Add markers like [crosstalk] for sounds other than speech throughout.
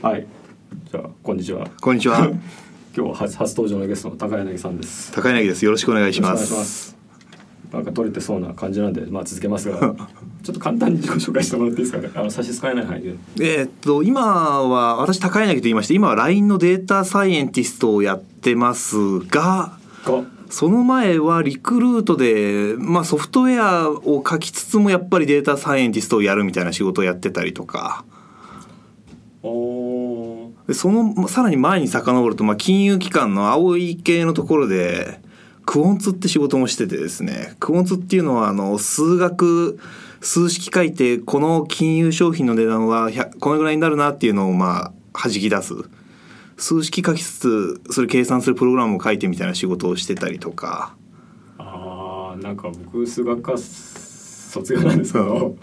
はい。じゃあこんにちは。こんにちは。[laughs] 今日は初初登場のゲストの高柳さんです。高柳です。よろしくお願いします。ます。なんか取れてそうな感じなんで、まあ続けますが、[laughs] ちょっと簡単に自己紹介してもらっていいですかね。あの差し支えない範囲で。えーっと今は私高柳と言いまして、今は LINE のデータサイエンティストをやってますが、が、その前はリクルートで、まあ、ソフトウェアを書きつつもやっぱりデータサイエンティストをやるみたいな仕事をやってたりとか。でそのさらに前に遡ると、まあ、金融機関の青い系のところでクオンツって仕事もしててですね。クオンツっていうのはあの数学数式書いてこの金融商品の値段はこのぐらいになるなっていうのをまあ弾き出す。数式書きつつそれ計算するプログラムを書いてみたいな仕事をしてたりとか。あーなんか僕数学科卒業なんですけど、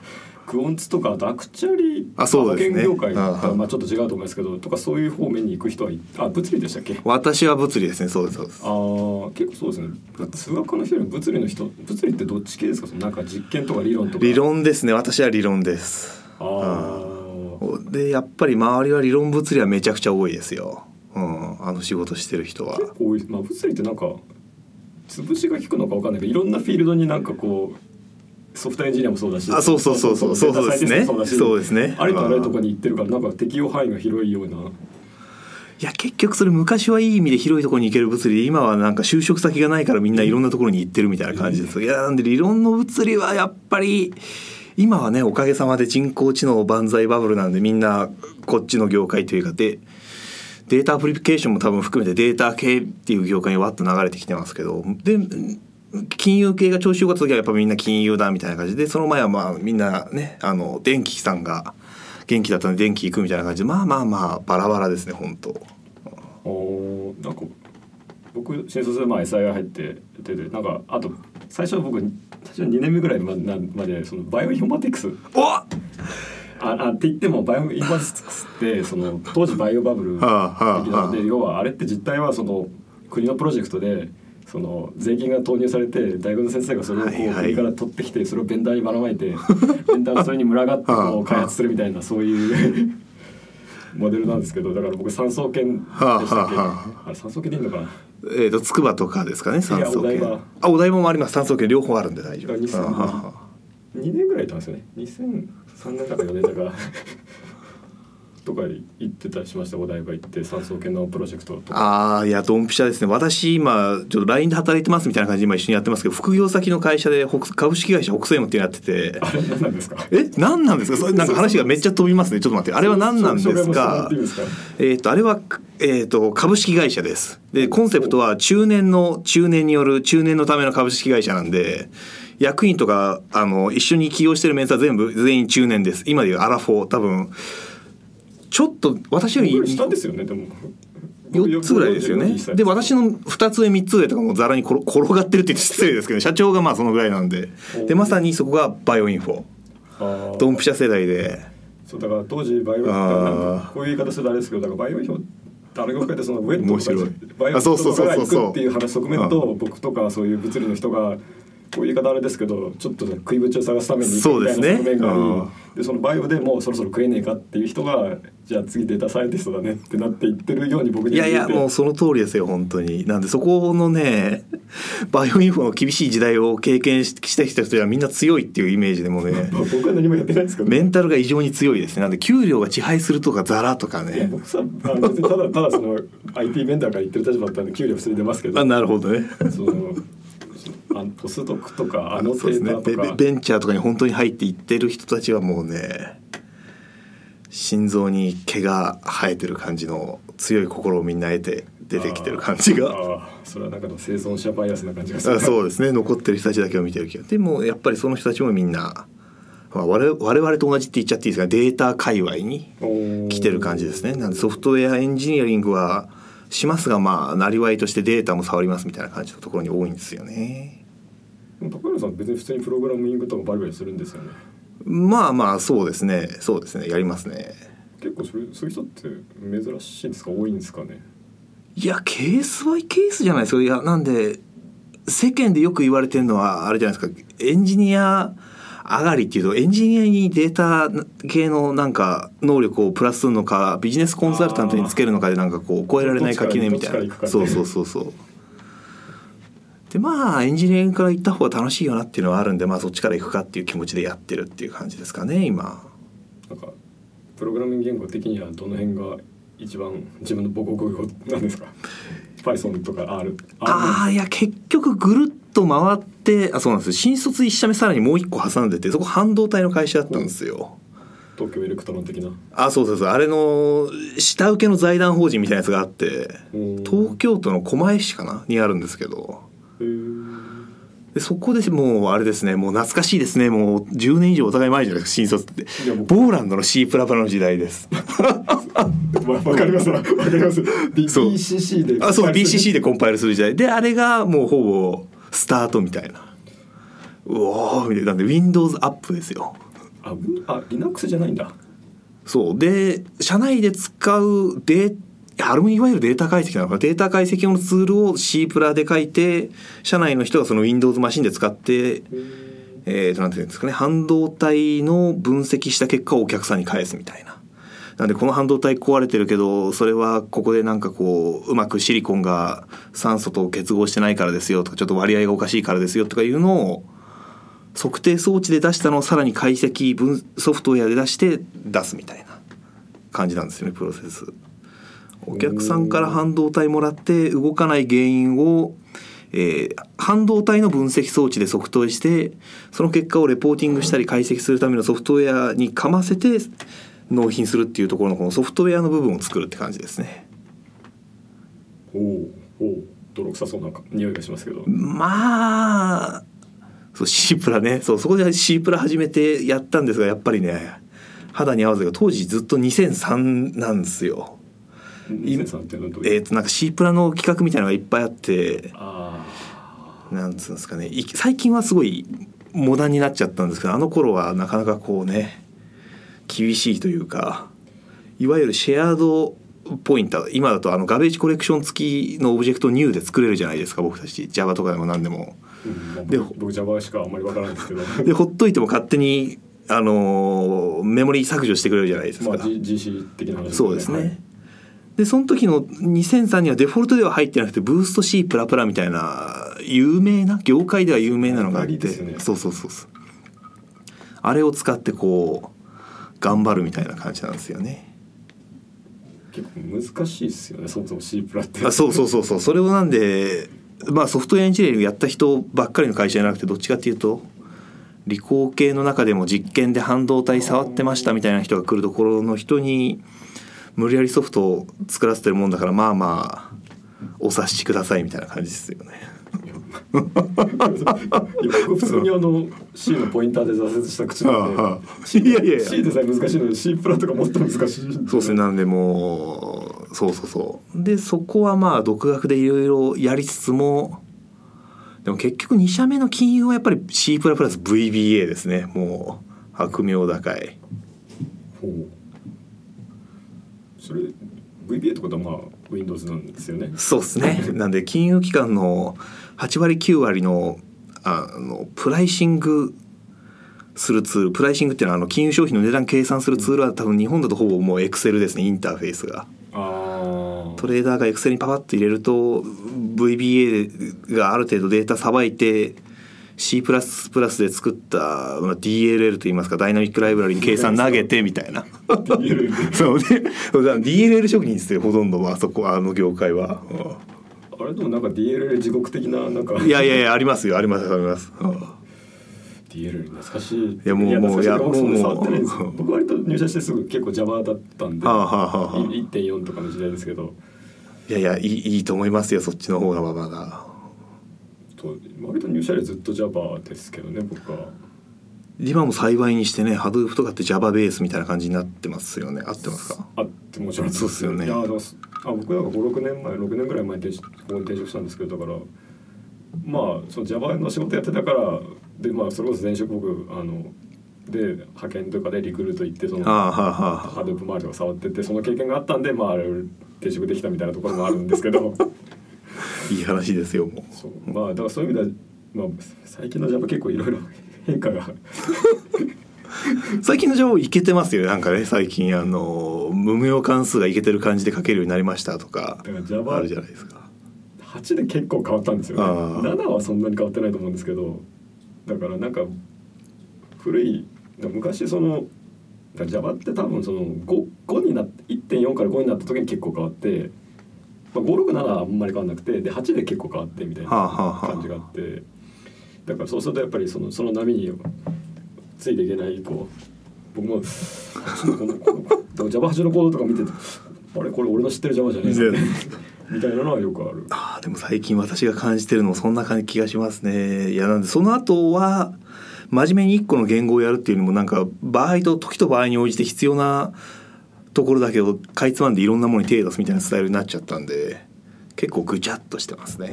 クオンツとかあとアクチャリー保険業界ああとまあちょっと違うと思いますけどとかそういう方面に行く人はいあ物理でしたっけ？私は物理ですねそうですそうです。あー結構そうですね。数学科の人より物理の人物理ってどっち系ですか？そのなんか実験とか理論とか。理論ですね。私は理論です。あー。でやっぱり周りは理論物理はめちゃくちゃ多いですよ、うん、あの仕事してる人は。結構多いまあ物理ってなんか潰しが効くのかわかんないけどいろんなフィールドになんかこうソフトエンジニアもそうだし。あそうそうそうそう。そうそうですね。そうですね。ありとあらゆるところに行ってるからなんか適用範囲が広いような。いや結局それ昔はいい意味で広いところに行ける物理。で今はなんか就職先がないからみんないろんなところに行ってるみたいな感じですいやなんで理論の物理はやっぱり今はねおかげさまで人工知能万歳バブルなんでみんなこっちの業界というかでデータアプリケーションも多分含めてデータ系っていう業界にわっと流れてきてますけど。で金融系が調子良かった時はやっぱみんな金融だみたいな感じでその前はまあみんなねあの電機産が元気だったんで電機行くみたいな感じでまあまあまあバラバラですね本当。おーなんか僕新卒でまあ SIR 入っててでなんかあと最初僕最初2年目ぐらいまなまでそのバイオインフォマティクス。おああって言ってもバイオインフォマティクスってその当時バイオバブル的なので要はあれって実態はその国のプロジェクトでその税金が投入されて大学の先生がそれをこう国から取ってきてそれをベンダーにばらまいてベンダーがそれに群がってこう開発するみたいなそういう [laughs] モデルなんですけどだから僕産総研でしたっけ？はあはあ。はあれ産総研でいいのかな？えー、と筑波とかですかね酸素系お台場。あお台場もあります。酸素系両方あるんで大丈夫。あ2000はあはあはあ。2年ぐらいいたんですよね。2003年だか4年だかとか行ってたりしました？お台場行って産総研のプロジェクトとか。ああいやドンピシャですね。私今ちょっと LINE で働いてますみたいな感じで今一緒にやってますけど副業先の会社で北株式会社北西門っていうのやってて。あれ何なんですか？え？何なんですか？それなんか話がめっちゃ飛びますね。ちょっと待って。あれは何なんですか？えっ、とあれは、えー、と株式会社ですでコンセプトは中年の中年による中年のための株式会社なんで役員とかあの一緒に起業してるメンツは全部全員中年です今でいうアラフォー多分ちょっと私より僕下ですよねでも。4つぐらいですよね。で私の2つ上3つ上とかもざらに転 [laughs] 転がってるって言って失礼ですけど社長がまあそのぐらいなんで。でまさにそこがバイオインフォあドンピシャ世代で。そうだから当時バイオあーなんかこういう言い方するとあれですけどだからバイオインフォあれが書いてそのウェットとかバイオインフあそうそうォっていう話側面と僕とかそういう物理の人がこういう言い方あれですけどちょっと食いぶちを探すためにみたいなそうですね。側面がありうん。でそのバイオでもうそろそろ食えねえかっていう人がじゃあ次データサイエンティストだねってなっていってるように僕にいやいやもうその通りですよ本当に。なんでそこのねバイオインフォの厳しい時代を経験ししてきた人はみんな強いっていうイメージでもね。[laughs] 僕は何もやってないんですけどメンタルが異常に強いですね。なんで給料が支配するとかザラとかね。僕さあの別にただただその IT ベンダーから言ってる立場だったんで給料普通に出ますけど。あなるほどね。そのあのポスドクとかあのそうですね。データとか、ベベベンチャーとかに本当に入っていってる人たちはもうね心臓に毛が生えてる感じの強い心をみんな得て出てきてる感じが。それはなんかの生存者バイアスな感じがする。あそうですね。残ってる人たちだけを見てる気が。でもやっぱりその人たちもみんな、まあ、我々我々と同じって言っちゃっていいですがデータ界隈に来てる感じですね。なんでソフトウェアエンジニアリングはしますがまあなりわいとしてデータも触りますみたいな感じのところに多いんですよね。高原さん別に普通にプログラミングとかバリバリするんですよね。まあまあそうですね。そうですね。やりますね。結構それそういう人って珍しいんですか？多いんですかね？いやケースバイケースじゃないですか。いやなんで世間でよく言われてるのはあれじゃないですか。エンジニア上がりっていうとエンジニアにデータ系のなんか能力をプラスするのかビジネスコンサルタントにつけるのかでなんかこう超えられない垣根みたいな。ね。そうそうそうそう。でまあエンジニアリングから行った方が楽しいよなっていうのはあるんでまあそっちから行くかっていう気持ちでやってるっていう感じですかね今。なんかプログラミング言語的にはどの辺が一番自分の母国語なんですか？Python とか R ああいや結局ぐるっと回ってあそうなんですよ。新卒1社目さらにもう一個挟んでてそこ半導体の会社だったんですよ、東京エレクトロン的な。あそうそうそう。あれの下請けの財団法人みたいなやつがあってうん。東京都の狛江市かな？にあるんですけど。でそこでもうあれですね。もう懐かしいですね。もう10年以上お互い前じゃないですか新卒って。ボーランドの C プラプラの時代です。[laughs] わわかりますわ。かります。BCC であそう。BCC でコンパイルする時代。であれがもうほぼスタートみたいな。うおーみたいな。なんで Windows アップですよ。あうあ Linux じゃないんだ。そう。で社内で使うデーあれもいわゆるデータ解析なのかな。データ解析用のツールを C プラで書いて社内の人がその Windows マシンで使ってえー、となんていうんですかね。半導体の分析した結果をお客さんに返すみたいな。んでこの半導体壊れてるけどそれはここでなんかこううまくシリコンが酸素と結合してないからですよとかちょっと割合がおかしいからですよとかいうのを測定装置で出したのをさらに解析分ソフトウェアで出して出すみたいな感じなんですよねプロセス。お客さんから半導体もらって動かない原因を、えー半導体の分析装置で測定してその結果をレポーティングしたり解析するためのソフトウェアにかませて納品するっていうところのこのソフトウェアの部分を作るって感じですね。おお泥臭そうな匂いがしますけど。まあそう C プラね。そうそこで C プラ始めてやったんですがやっぱりね肌に合わずが当時ずっと2003なんですよ。2003ってのはどういう？えー、となんか C プラの企画みたいなのがいっぱいあってあなんつうんですかね。い最近はすごいモダンになっちゃったんですけどあの頃はなかなかこうね厳しいというかいわゆるシェアードポインター今だとあのガベージコレクション付きのオブジェクトニューで作れるじゃないですか僕たち。Java とかでも何でも。で僕僕 Java しかあんまりわからないんですけど。でほっといても勝手に、あのーメモリ削除してくれるじゃないですか。まあ、GC 的な話そうですね。はい。でその時の2003にはデフォルトでは入ってなくてブースト C プラプラみたいな有名な業界では有名なのがあって、ね。そうそうそうそう。あれを使ってこう頑張るみたいな感じなんですよね。結構難しいですよねそもそも C プラってあそうそうそうそうそれをなんでまあソフトウェアエンジニアリングやった人ばっかりの会社じゃなくてどっちかっていうと理工系の中でも実験で半導体触ってましたみたいな人が来るところの人に無理やりソフトを作らせてるもんだからまあまあお察しくださいみたいな感じですよね。僕普通にあの C のポインターで挫折した口なんで、いやいや C でさえ難しいのに C プラとかもっと難しいそうですねなんでもうそうそうそうでそこはまあ独学でいろいろやりつつもでも結局2社目の金融はやっぱり C++ VBA ですね。もう悪名高い。ほう。それ VBA ってことはまあ Windows なんですよね。そうですね。なんで金融機関の8割9割のあのプライシングするツールプライシングっていうのはあの金融商品の値段計算するツールは多分日本だとほぼもうエクセルですねインターフェースが。トレーダーがエクセルにパパッと入れると VBA がある程度データさばいて C++ で作ったまあ DLL といいますかダイナミックライブラリに計算投げてみたいな。そうで DLL 職人ですよほとんどはあそこあの業界は、あれでもなんか DLL 地獄的ななんか。うんいやいやいやありますよありますあります、うん。DLL 懐かしい。いやもうもういや僕そんな触ってないんです。もうよ僕割と入社してすぐ結構 Java だったんで、はあはあはあい1.4とかの時代ですけど。いやいやいいいいと思いますよそっちの方がまだと割と入社よりずっと Java ですけどね僕は。今も幸いにしてね Hadoop とかって Java ベースみたいな感じになってますよね。合ってますか？あってもちろん。そうっすよね。あ僕なんか56年前6年ぐらい前に転職ここに転職したんですけどだからまあその Java の仕事やってたからでまあそれこそ前職僕あので派遣とかでリクルート行ってそのハードオープ周りとか触っててその経験があったんでまあ転職できたみたいなところもあるんですけど [laughs] いい話ですよもう。まあだからそういう意味では、まあ、最近の Java 結構いろいろ変化が。[laughs] 最近の情報いけてますよねなんかね最近あの無名関数がいけてる感じで書けるようになりましたとかあるじゃないですか。8で結構変わったんですよね。あー。7はそんなに変わってないと思うんですけどだからなんか古い昔その Java って多分その 5, 5になって1.4から5になった時に結構変わって、まあ、567はあんまり変わんなくてで8で結構変わってみたいな感じがあって。だからそうするとやっぱりそのその波についていけないこう僕もこのこの Java8 のコードとか見ててあれ？これ俺の知ってる Java じゃねえなみたいなのはよくある。あーでも最近私が感じてるのもそんな感じ気がしますね。いやなんでその後は真面目に一個の言語をやるっていうのもなんか場合と時と場合に応じて必要なところだけをかいつまんでいろんなものに手を出すみたいなスタイルになっちゃったんで結構ぐちゃっとしてますね、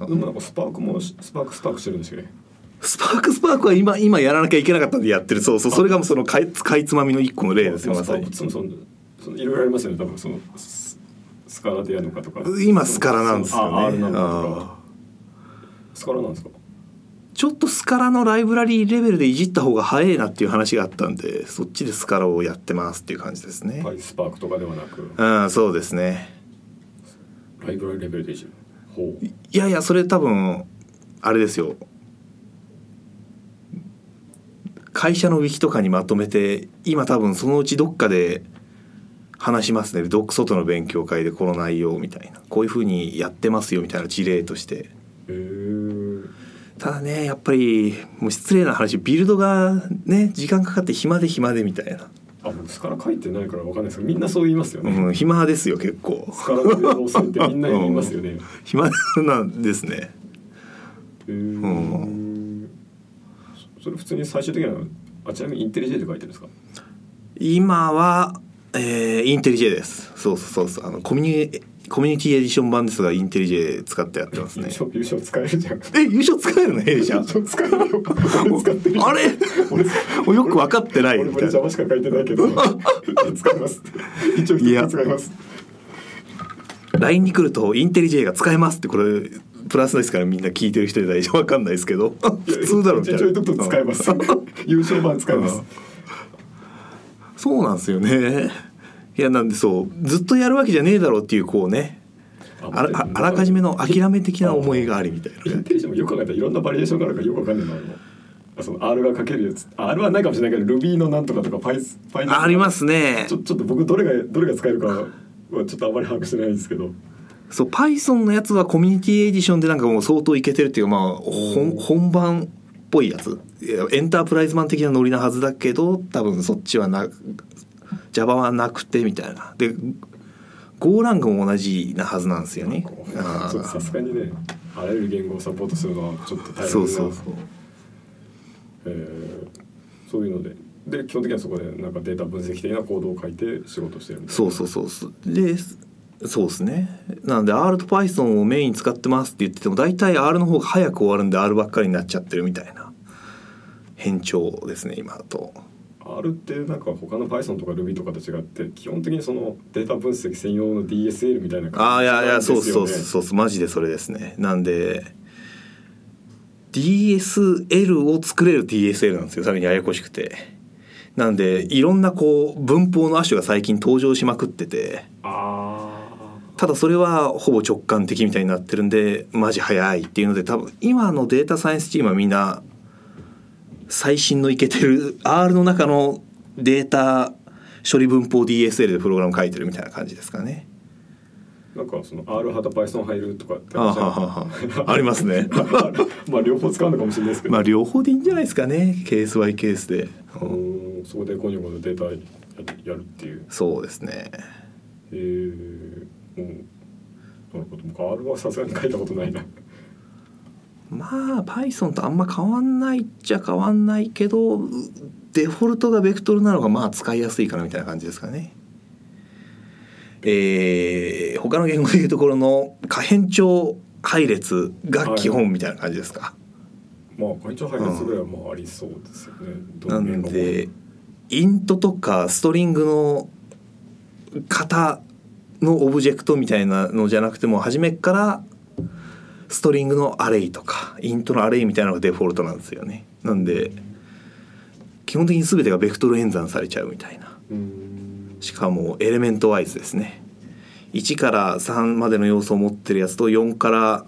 でもなんかスパークもスパークスパークしてるんですよね。スパークスパークは今今やらなきゃいけなかったんでやってるそうそうそれがそのかいかいつまみの一個の例ですよまさにいろいろありますよね。多分そのススカラでやるのかとか。今スカラなんですよねあ R なのかとあか。スカラなんですか？ちょっとスカラのライブラリーレベルでいじった方が早いなっていう話があったんでそっちでスカラをやってますっていう感じですね、はい、スパークとかではなくうんそうですねライブラリレベルでいじる。ほう。いやいやそれ多分あれですよ会社のウィキとかにまとめて今多分そのうちどっかで話しますねドック外の勉強会でこの内容みたいなこういうふうにやってますよみたいな事例としてへえ。ただねやっぱりもう失礼な話ビルドがね時間かかって暇で暇でみたいな、あ、僕スカラ書いてないからわかんないですけど、みんなそう言いますよね。うん、暇ですよ結構スカラで遅いって [laughs] みんな言いますよね。暇なんですねへえ。そそれ普通に最終的にはあちなみにインテリジェで書いてるんですか？今は、えーインテリジェですそうそうそうそうあのコミュニコミュニティエディション版ですがインテリジェ使ってやってますね。[laughs] 優勝使えるじゃん。え優勝使えるの？[laughs] 弊社優勝使えるよ。あれ？俺よく分かってないみたいな。しか書いてないけど。使います。一応使います。LINE に来るとインテリジェが使えますってこれプラスですからみんな聞いてる人で大丈夫分かんないですけど。普通だろみたいな。一応言っとくと使えます。[laughs] 優勝版使います。そうなんですよねいやなんでそうずっとやるわけじゃねえだろうっていうこうね。あらああらかじめの諦め的な思いがありみたいな。ねインテリジェもよく考えたらいろんなバリエーションがあるからよくわかんないなその R が書けるやつ R はないかもしれないけど Ruby のなんとかとか Python パイありますねちょちょっと僕どれがどれが使えるかはちょっとあまり把握してないんですけどそう Python のやつはコミュニティエディションでなんかもう相当いけてるっていうかまあ本本番っぽいやついやエンタープライズマン的なノリなはずだけど多分そっちはな Java はなくてみたいな。で GoLang も同じなはずなんですよね。さすがにねあらゆる言語をサポートするのはちょっと大変なそうそうそう。えーそういうので。で基本的にはそこでなんかデータ分析的なコードを書いて仕事してるそうそうそうでそうですね。なんで R と Python をメインに使ってますって言ってても大体 R の方が早く終わるんで R ばっかりになっちゃってるみたいな。変調ですね今だと R ってなんか他の Python とか Ruby とかと違って基本的にそのデータ分析専用の DSL みたいなああいやいやそうそうそうそうマジでそれですね。なんで DSL を作れる DSL なんですよさらにややこしくて。なんでいろんなこう文法の亜種が最近登場しまくってて。あただそれはほぼ直感的みたいになってるんでマジ早いっていうので多分今のデータサイエンスチームはみんな最新のいけてる R の中のデータ処理文法 DSL でプログラム書いてるみたいな感じですかね。あなんかその R 派と Python 入るとかってあははは [laughs] ありますね。[laughs] まあ両方使うのかもしれないですけど、まあ両方でいいんじゃないですかねケースバイケースで。うんそこでコニョコのデータややるっていうそうですね。えー、うんなるほど僕 R はさすがに書いたことないなまあ Python とあんま変わんないっちゃ変わんないけどデフォルトがベクトルなのがまあ使いやすいかなみたいな感じですかね。えー、他の言語でいうところの可変調配列が基本みたいな感じですか。まあ会長配列ぐらいはまあありそうですよね、どなの言語もんでイントとかストリングの型のオブジェクトみたいなのじゃなくても初めっからストリングのアレイとかイントのアレイみたいなのがデフォルトなんですよね。なんで基本的に全てがベクトル演算されちゃうみたいな。うん。しかもエレメントワイズですね。1から3までの要素を持ってるやつと4から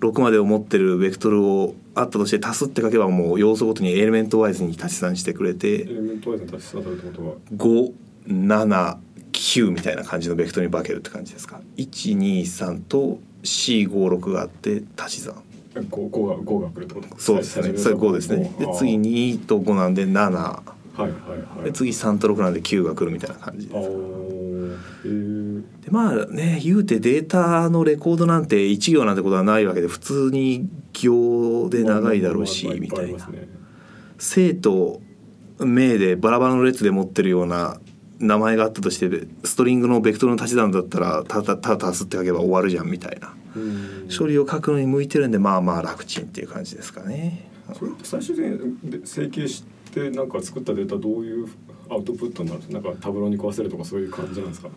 6までを持ってるベクトルをあったとして足すって書けばもう要素ごとにエレメントワイズに足し算してくれエてレメントワイズに足し算されるってことは579みたいな感じのベクトルに化けるって感じですか。123と C56 があって足し算。五五が五が来るってこと？そうですね。それ5ですね。で次2と5なんで7はいはいはい。で次3と6なんで9が来るみたいな感じあですでまあね言うてデータのレコードなんて1行なんてことはないわけで普通に行で長いだろうしみたいな。生と名でバラバラの列で持ってるような名前があったとしてストリングのベクトルの足し算だったらただただ足すって書けば終わるじゃんみたいな。うん。処理を書くのに向いてるんでまあまあ楽ちんっていう感じですかね。それ最終的にで整形してなんか作ったデータどういうアウトプットになる？なんかタブローに壊せるとかそういう感じなんですか？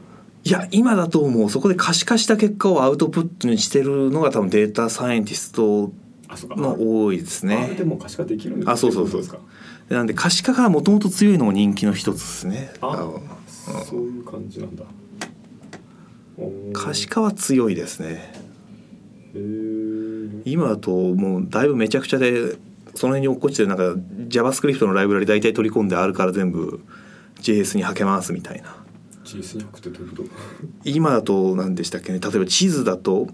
いや今だともう。そこで可視化した結果をアウトプットにしてるのが多分データサイエンティストの多いですあね。れで。も可視化できるんですあそうそうそう。ですかなんで可視化がもともと強いのも人気の一つですね。あそういう感じなんだ。可視化は強いですね。今だともうだいぶめちゃくちゃでその辺に落っこちてるなんか JavaScript のライブラリ大体取り込んであるから全部 JS にはけますみたいな。GS に送ってどういうこと？今だと何でしたっけね。例えば地図だと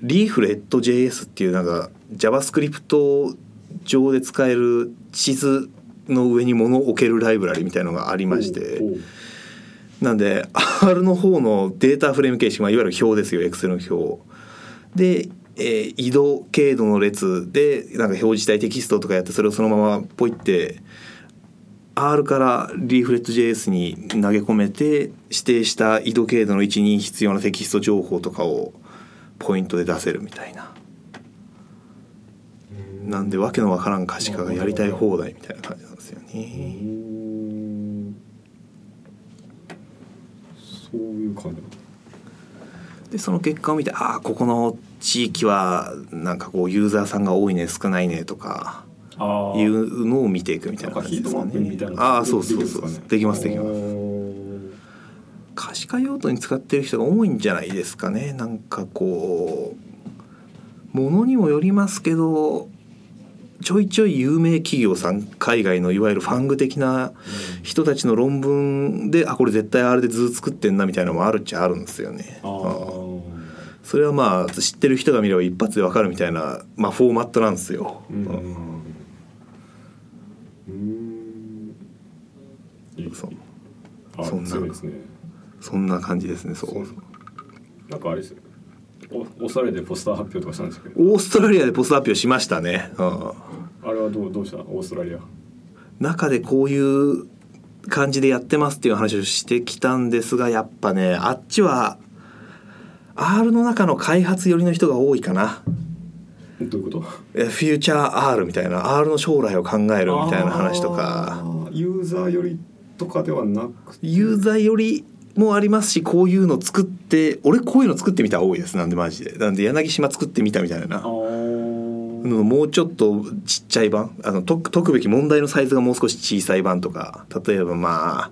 リーフレット JS っていうなんか JavaScript 上で使える地図の上に物を置けるライブラリみたいのがありましてなんで R の方のデータフレーム形式、まあ、いわゆる表ですよ Excel の表。で、えー移動経度の列でなんか表示したいテキストとかやってそれをそのままポイって R からリーフレット JS に投げ込めて指定した緯度経度の位置に必要なテキスト情報とかをポイントで出せるみたいな。うんなんでわけのわからん可視化がやりたい放題みたいな感じなんですようね。んそういう感じ。でその結果を見てああここの地域はなんかこうユーザーさんが多いね少ないねとかいうのを見ていくみたいな感じですかね。な。ああそうそうそうできますできます。す。可視化用途に使ってる人が多いんじゃないですかね。なんかこうものにもよりますけどちょいちょい有名企業さん海外のいわゆるファング的な人たちの論文であこれ絶対あれで図作ってんなみたいなのもあるっちゃあるんですよね。それはまあ知ってる人が見れば一発でわかるみたいな、まあ、フォーマットなんですよ。うん。うん。そそんな。そんな感じですねそう。なんかあれですよ。おオーストラリアでポスター発表とかしたんですけど。オーストラリアでポスト発表しましたね、うん、あれはどうどうしたオーストラリア。中でこういう感じでやってますっていう話をしてきたんですがやっぱねあっちは R の中の開発寄りの人が多いかな。どういうこと？えフューチャー R みたいな R の将来を考えるみたいな話とか。ユーザーよりとかではなくて？ユーザーよりもありますしこういうの作って俺こういうの作ってみた多いです。なんでマジで。なんで柳島作ってみたみたいな。もうちょっとちっちゃい版。あの解く解くべき問題のサイズがもう少し小さい版とか。例えばまあ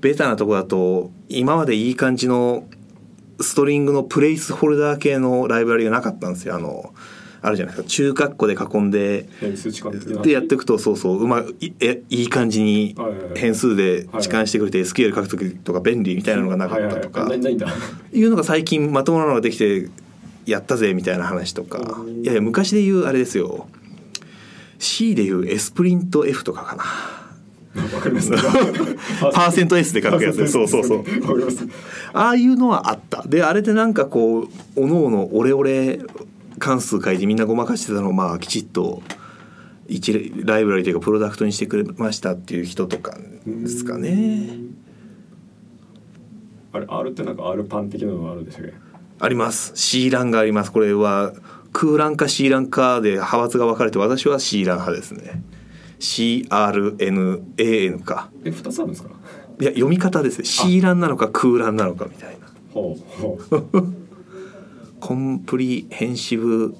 ベタなとこだと今までいい感じのストリングのプレイスホルダー系のライブラリがなかったんですよ。あのあるじゃないですか。中括弧で囲んででやっていくとそうそううまいえいい感じに変数で置換してくれて SQL 書く時とか便利みたいなのがなかったとかはいうのが最近まともなのができてやったぜみたいな話とか。うん。いやいや昔で言うあれですよ。C で言うエスプリント F とかかな。わかります。[laughs] パーセント S で書くやつでそうそうそう。ああいうのはあった。であれでなんかこうおのおのオレオレ関数書いてみんなごまかしてたのをまあきちっと一ライブラリというかプロダクトにしてくれましたっていう人とかですかね。あれ R ってなんか R パン的なのがあるんでしたっけ？あります。C ランがあります。これは空欄か C ランかで派閥が分かれて私は C ラン派ですね。CRNAN か。え二つあるんですか？いや読み方ですね C ランなのか空欄なのかみたいな。ほうほうコンプリヘンシブ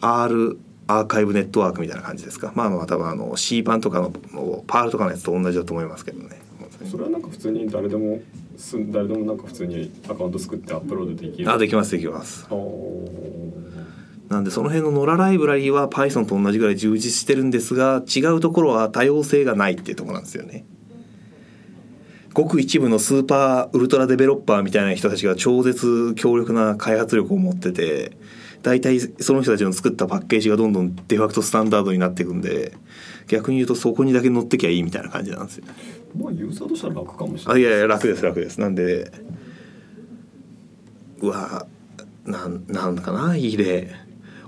R アーカイブネットワークみたいな感じですか。まあまあ多分あの C 版とかののパールとかのやつと同じだと思いますけどね。それはなんか普通に誰でもす誰でもなんか普通にアカウント作ってアップロードできる。あできますできます。なんでその辺のノラライブラリーは Python と同じぐらい充実してるんですが違うところは多様性がないっていうところなんですよねごく一部のスーパーウルトラデベロッパーみたいな人たちが超絶強力な開発力を持ってて大体その人たちの作ったパッケージがどんどんデファクトスタンダードになっていくんで逆に言うとそこにだけ乗ってきゃいいみたいな感じなんですよまあユーザーとしては楽かもしれないあいやいや楽です楽です。なんでうわなんなんだかないい例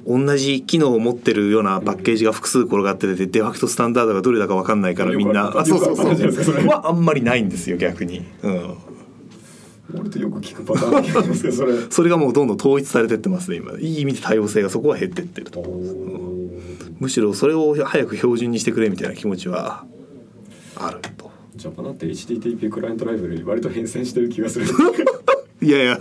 同じ機能を持ってるようなパッケージが複数転がっててデファクトスタンダードがどれだか分かんないからみんなあそうそうそう。はあんまりないんですよ逆に、うん、俺とよく聞くパターンなんですけどそれ。[laughs] それがもうどんどん統一されてってますね今。いい意味で多様性がそこは減ってってると。おー。むしろそれを早く標準にしてくれみたいな気持ちはあると。ジャパナって HTTP クライアントライブラリ割と変遷してる気がする [laughs] いやいや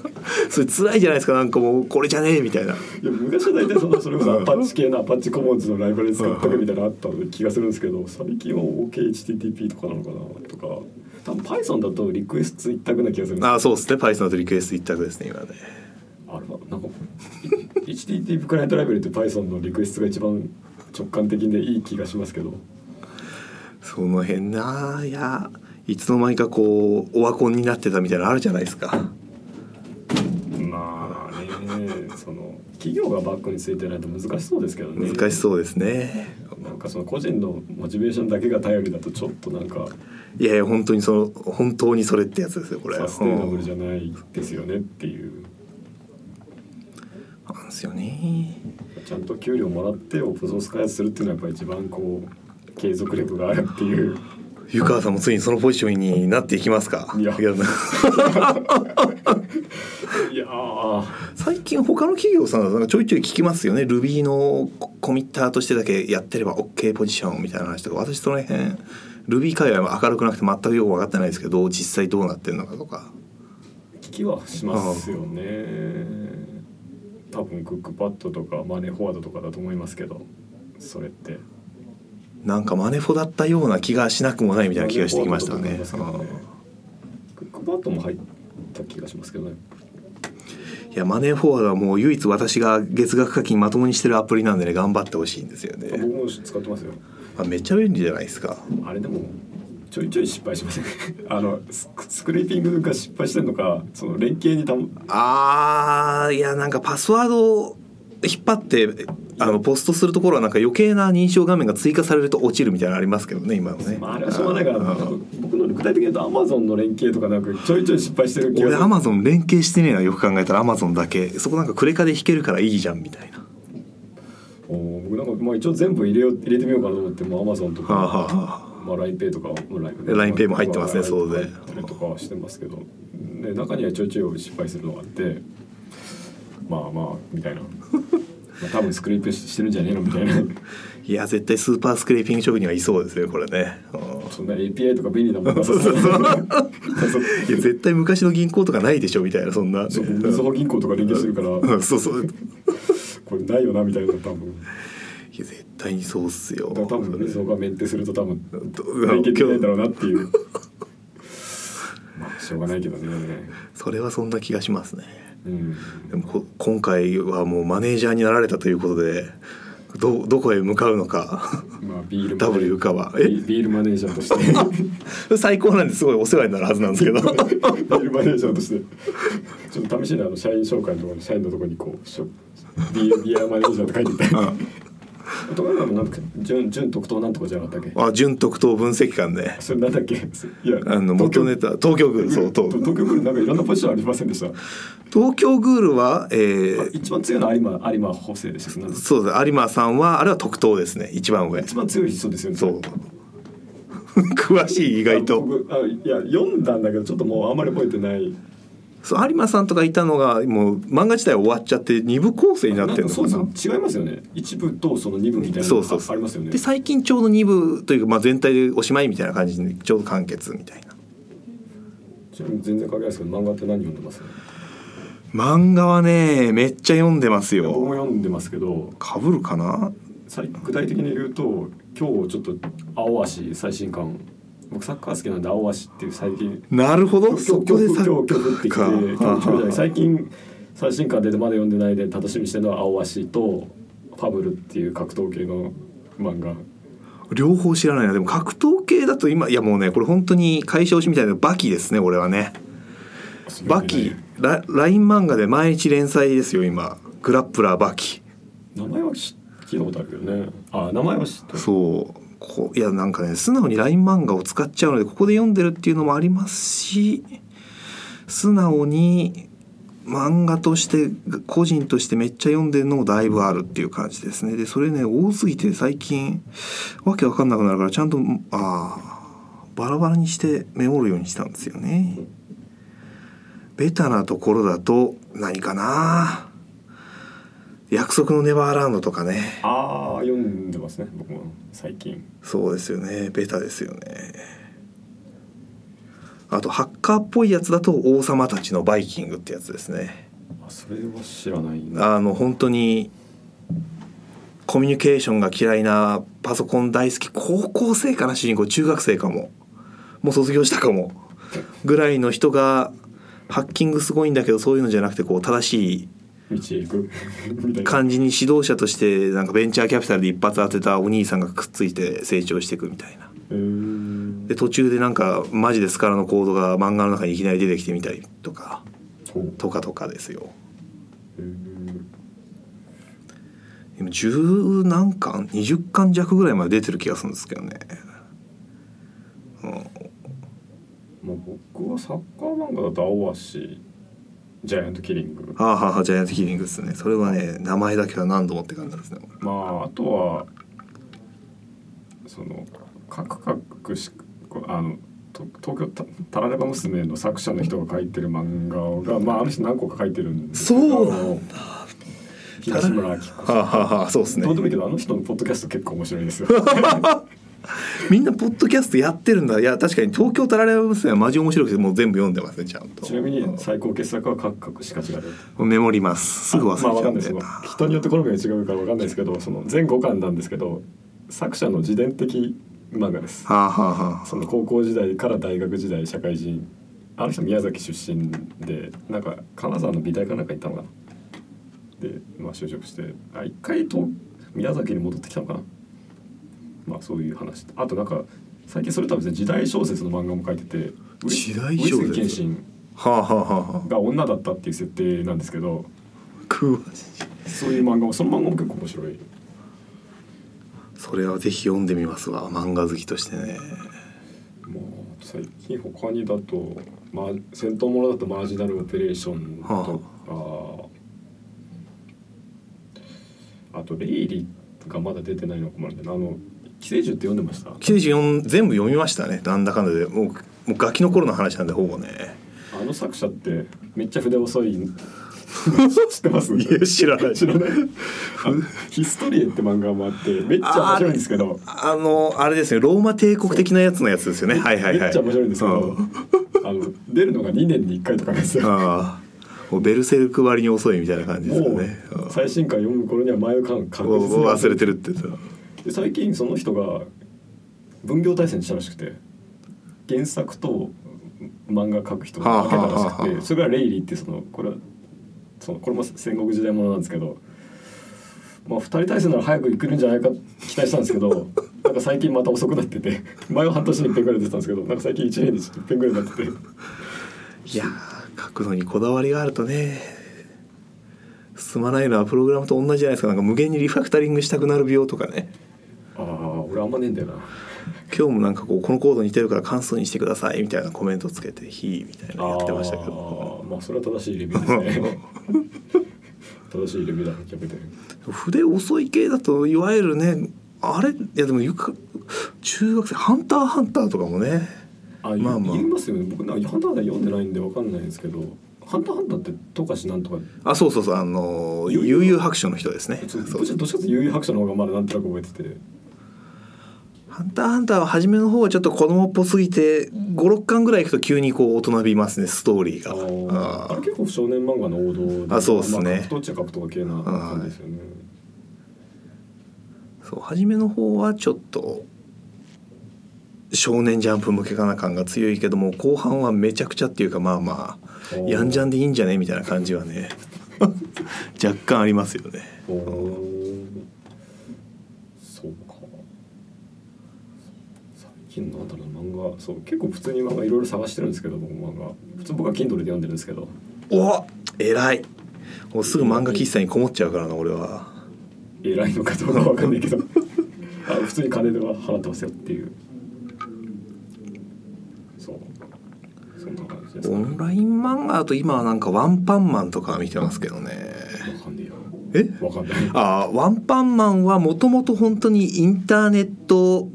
それ辛いじゃないですかなんかもうこれじゃねえみたいな。いや昔は大体そのそれこそアパッチ系のアパッチコモンズのライブラリ使っとけみたいなのあった気がするんですけど最近は OKHTTP とかなのかなとか。多分 Python だとリクエスト一択な気がするんですあそうですね。Python だとリクエスト一択ですね今ね。あれはなんかい HTTP クライアントライブラリって Python のリクエストが一番直感的でいい気がしますけど。その辺ないやいつの間にかこうオワコンになってたみたいなのあるじゃないですかまあねその企業がバックについてないと難しそうですけどね。難しそうですね。なんかその個人のモチベーションだけが頼りだとちょっとなんか。いやいや本当にその本当にそれってやつですよこれ。サステイナブルじゃゃないですよねっていう。なんですよね。ちゃんと給料もらってオープンソース開発するっていうのはやっぱり一番こう継続力があるっていう。湯川さんもついにそのポジションになっていきますか？いやや。[laughs] いやー最近他の企業さんはなんかちょいちょい聞きますよね。Ruby のココミッターとしてだけやってれば OK ポジションみたいな話とか。私その辺 Ruby 界隈は明るくなくて全くよく分かってないですけど実際どうなってるのかとか。聞きはしますよね。多分クックパッドとかマネーフォワードとかだと思いますけど。それって。なんかマネフォだったような気がしなくもないみたいな気がしてきましたね。クックパッドも入った気がしますけどねいやマネーフォワードはもう唯一私が月額課金まともにしてるアプリなんでね頑張ってほしいんですよね。僕も使ってますよ。あめっちゃ便利じゃないですか。あれでもちょいちょい失敗しません [laughs] あのススクリーピングが失敗してるのかその連携にたあーいやなんかパスワードを引っ張ってあのポストするところはなんか余計な認証画面が追加されると落ちるみたいなのありますけどね今はね、まあ、あれはしょうがないから体的に言うとアマゾンの連携とかなんかちょいちょい失敗してる気が俺アマゾン連携してねえなよく考えたら。アマゾンだけ。そこなんかクレカで引けるからいいじゃんみたいな。おー僕なんかまあ一応全部入れよう入れてみようかなと思ってもアマゾンとか、はあはあはまあ、LINEPay とかも LINEPay も入ってますねそうで。とかはしてますけど。で中にはちょいちょい失敗するのがあってまあまあみたいな。[laughs] まあ多分スクリープしてるんじゃねえのみたいないや絶対スーパースクレーピング職人はいそうですよこれね、うん。そんな API とか便利なもん [laughs] いや絶対昔の銀行とかないでしょみたいなそんな、そうみずほ銀行とか連携してるから。うん。そうそう。これないよなみたいな多分。いや絶対にそうっすよ。多分みずほがメンテすると多分ど連携できないんだろうなっていう。[laughs] まあしょうがないけどね。それはそんな気がしますね。うん。でもこ今回はもうマネージャーになられたということでどどこへ向かうのか。まあビール W かは。え？ビビールマネージャーとして。[laughs] 最高なんです。ごいお世話になるはずなんですけど。ビールマネージャーとして。ちょっと試しにあの社員紹介のところに社員のところにこうビールビアマネージャーって書いてみたいところがなんか準準特等なんとかじゃなかったっけ？あ準特等分析官ね。それなんだっけ？いやあの元ネタ東京グールそうと東京グルなんかいろんなポジションありませんでした？東京グールは、えー一番強いのは有馬有馬補正ですそうです。有馬さんはあれは特等ですね。一番上。一番強い人ですよね。そう。[laughs] 詳しい意外と。僕あいや読んだんだけどちょっともうあんまり覚えてないそう有馬さんとかいたのがもう漫画自体終わっちゃって二部構成になってるのかな。違いますよね。一部とその二部みたいなのがそうそう。ありますよね。で最近ちょうど2部というか、まあ、全体でおしまいみたいな感じでちょうど完結みたいな。ちなみに全然関係ないですけど漫画って何読んでます？漫画はねめっちゃ読んでます僕もよ読んでますけど。かぶるかな？最具体的に言うと今日ちょっと青足最新刊僕サッカー好きなんで青足っていう最近なるほど。そこでサッ今日今日降ってきてカ今日ー今日最近最新刊出てまだ読んでないで楽しみにしてるのは青足とファブルっていう格闘系の漫画。両方知らないな。でも格闘系だと今いやもうねこれ本当に解消しみたいなバキですね俺はね。バキ。ラ LINE 漫画で毎日連載ですよ今。グラップラーバキ。名前は知聞いたことあるけどね。あ名前は知ってる。そうこいやなんかね素直に LINE 漫画を使っちゃうのでここで読んでるっていうのもありますし素直に漫画として個人としてめっちゃ読んでるのもだいぶあるっていう感じですね。でそれね多すぎて最近わけわかんなくなるからちゃんとああバラバラにしてメモるようにしたんですよね。ベタなところだと何かな約束のネバーランドとかね。ああ読んでますね僕も最近。そうですよね。ベタですよね。あとハッカーっぽいやつだと王様たちのバイキングってやつですね。あそれは知らないな。あの本当にコミュニケーションが嫌いなパソコン大好き高校生かな主人公中学生かも。もう卒業したかも。ぐらいの人がハッキングすごいんだけどそういうのじゃなくてこう正しい感じに指導者としてなんかベンチャーキャピタルで一発当てたお兄さんがくっついて成長していくみたいな。で途中でなんかマジでスカラのコードが漫画の中にいきなり出てきてみたりとかとかとかですよ。今十何巻20巻弱ぐらいまで出てる気がするんですけどね、うん、まあ、僕はサッカー漫画だと青足ジャイアントキリング。はあはあはあジャイアントキリングですね。それはね名前だけは何度もって感じですねまああとはそのカクカクしあのと東京タタラレバ娘の作者の人が書いてる漫画が、まあ、ある種何個か書いてるんですけど。そうなんあの東村明子さん。はあはあはあそうですね。どうでもいいけどあの人のポッドキャスト結構面白いですよ [laughs] [laughs] みんなポッドキャストやってるんだ。いや確かに東京タラレバ娘はマジ面白くてもう全部読んでますねちゃんと。ちなみに最高傑作はカクカクしか違うメモります。すぐ忘れちゃうんまあで人によって好みが違うからわかんないですけどその全5巻なんですけど作者の自伝的漫画です。はあはあはあ。その高校時代から大学時代社会人あの人宮崎出身でなんか金沢の美大かなんか行ったのかな。で、まあ、就職してあ一回と宮崎に戻ってきたのかなまあそういう話。あとなんか最近それとは別に時代小説の漫画も書いてて上時代小説？上杉謙信はあはあはあはあ。が女だったっていう設定なんですけどそういう漫画もその漫画も結構面白い。それはぜひ読んでみますわ。漫画好きとしてね。もう最近他にだと、まあ、戦闘ものだとマージナルオペレーションとか、あ。とレイリがまだ出てないのかもあるんであの寄生獣って読んでました？94全部読みましたね。なんだかんだで。もうもうガキの頃の話なんでほぼね。あの作者ってめっちゃ筆遅い。[laughs] 知ってます？いや知らない。知らない。あヒストリエって漫画もあってめっちゃ面白いんですけど。あのあれですね。ローマ帝国的なやつのやつですよね。はいはいはい。めっちゃ面白いんですけど、うん。あの出るのが2年に1回とかですよああもうベルセルク割に遅いみたいな感じですよね。うん。最新刊読む頃には前の巻確実に忘れてるってさで最近その人が分業対戦したらしくて原作と漫画描く人が分けたらしくてそれがレイリーってそのこれはそのこれも戦国時代ものなんですけど、まあ、2人対戦なら早く行くんじゃないか期待したんですけど [laughs] なんか最近また遅くなってて前は半年に1遍ぐらい出てたんですけどなんか最近1年に1遍ぐらいになってて。いやー書くのにこだわりがあるとね進まないのはプログラムと同じじゃないですか。なんか無限にリファクタリングしたくなる病とかね。ああんまねえんだよな。今日もなんかこうこのコード似てるから関数にしてくださいみたいなコメントつけて「ひ」みたいなのやってましたけど。あーまあそれは正しいレビューですね正しいレビューだなキャプテン筆遅い系だといわゆるねあれ？いやでもゆか中学生「ハンターハンター」とかもね。あ、まあまあ。言いますよね。僕なんかハンターハンター読んでないんでわかんないんですけど。ハンターハンターって富樫なんとか。あそうそうそう。あの悠々悠々白書の人ですね。どっちかというと悠々白書の方がまだなんとなく覚えててハンターハンターは初めの方はちょっと子供っぽすぎて56巻ぐらいいくと急にこう大人びますねストーリーあがー。あれあ結構少年漫画の王道であそうっすね。まあ、格闘っちゃ格闘系な感じですよね。そう初めの方はちょっと少年ジャンプ向けかな感が強いけども後半はめちゃくちゃっていうかまあまあやんじゃんでいいんじゃねみたいな感じはね [laughs] 若干ありますよね。おーそうか最近のあたりの漫画そう結構普通に漫画いろいろ探してるんですけど僕漫画。普通僕は Kindle で読んでるんですけど。お偉い。もうすぐ漫画喫茶にこもっちゃうからな俺は。偉いのかどうかわかんないけど。[laughs] あ普通に金では払ってますよっていう。そう。そんな感じですか。ねオンライン漫画だと今はなんかワンパンマンとか見てますけどね。わかんねええ？やわかんない。あワンパンマンはもともと本当にインターネット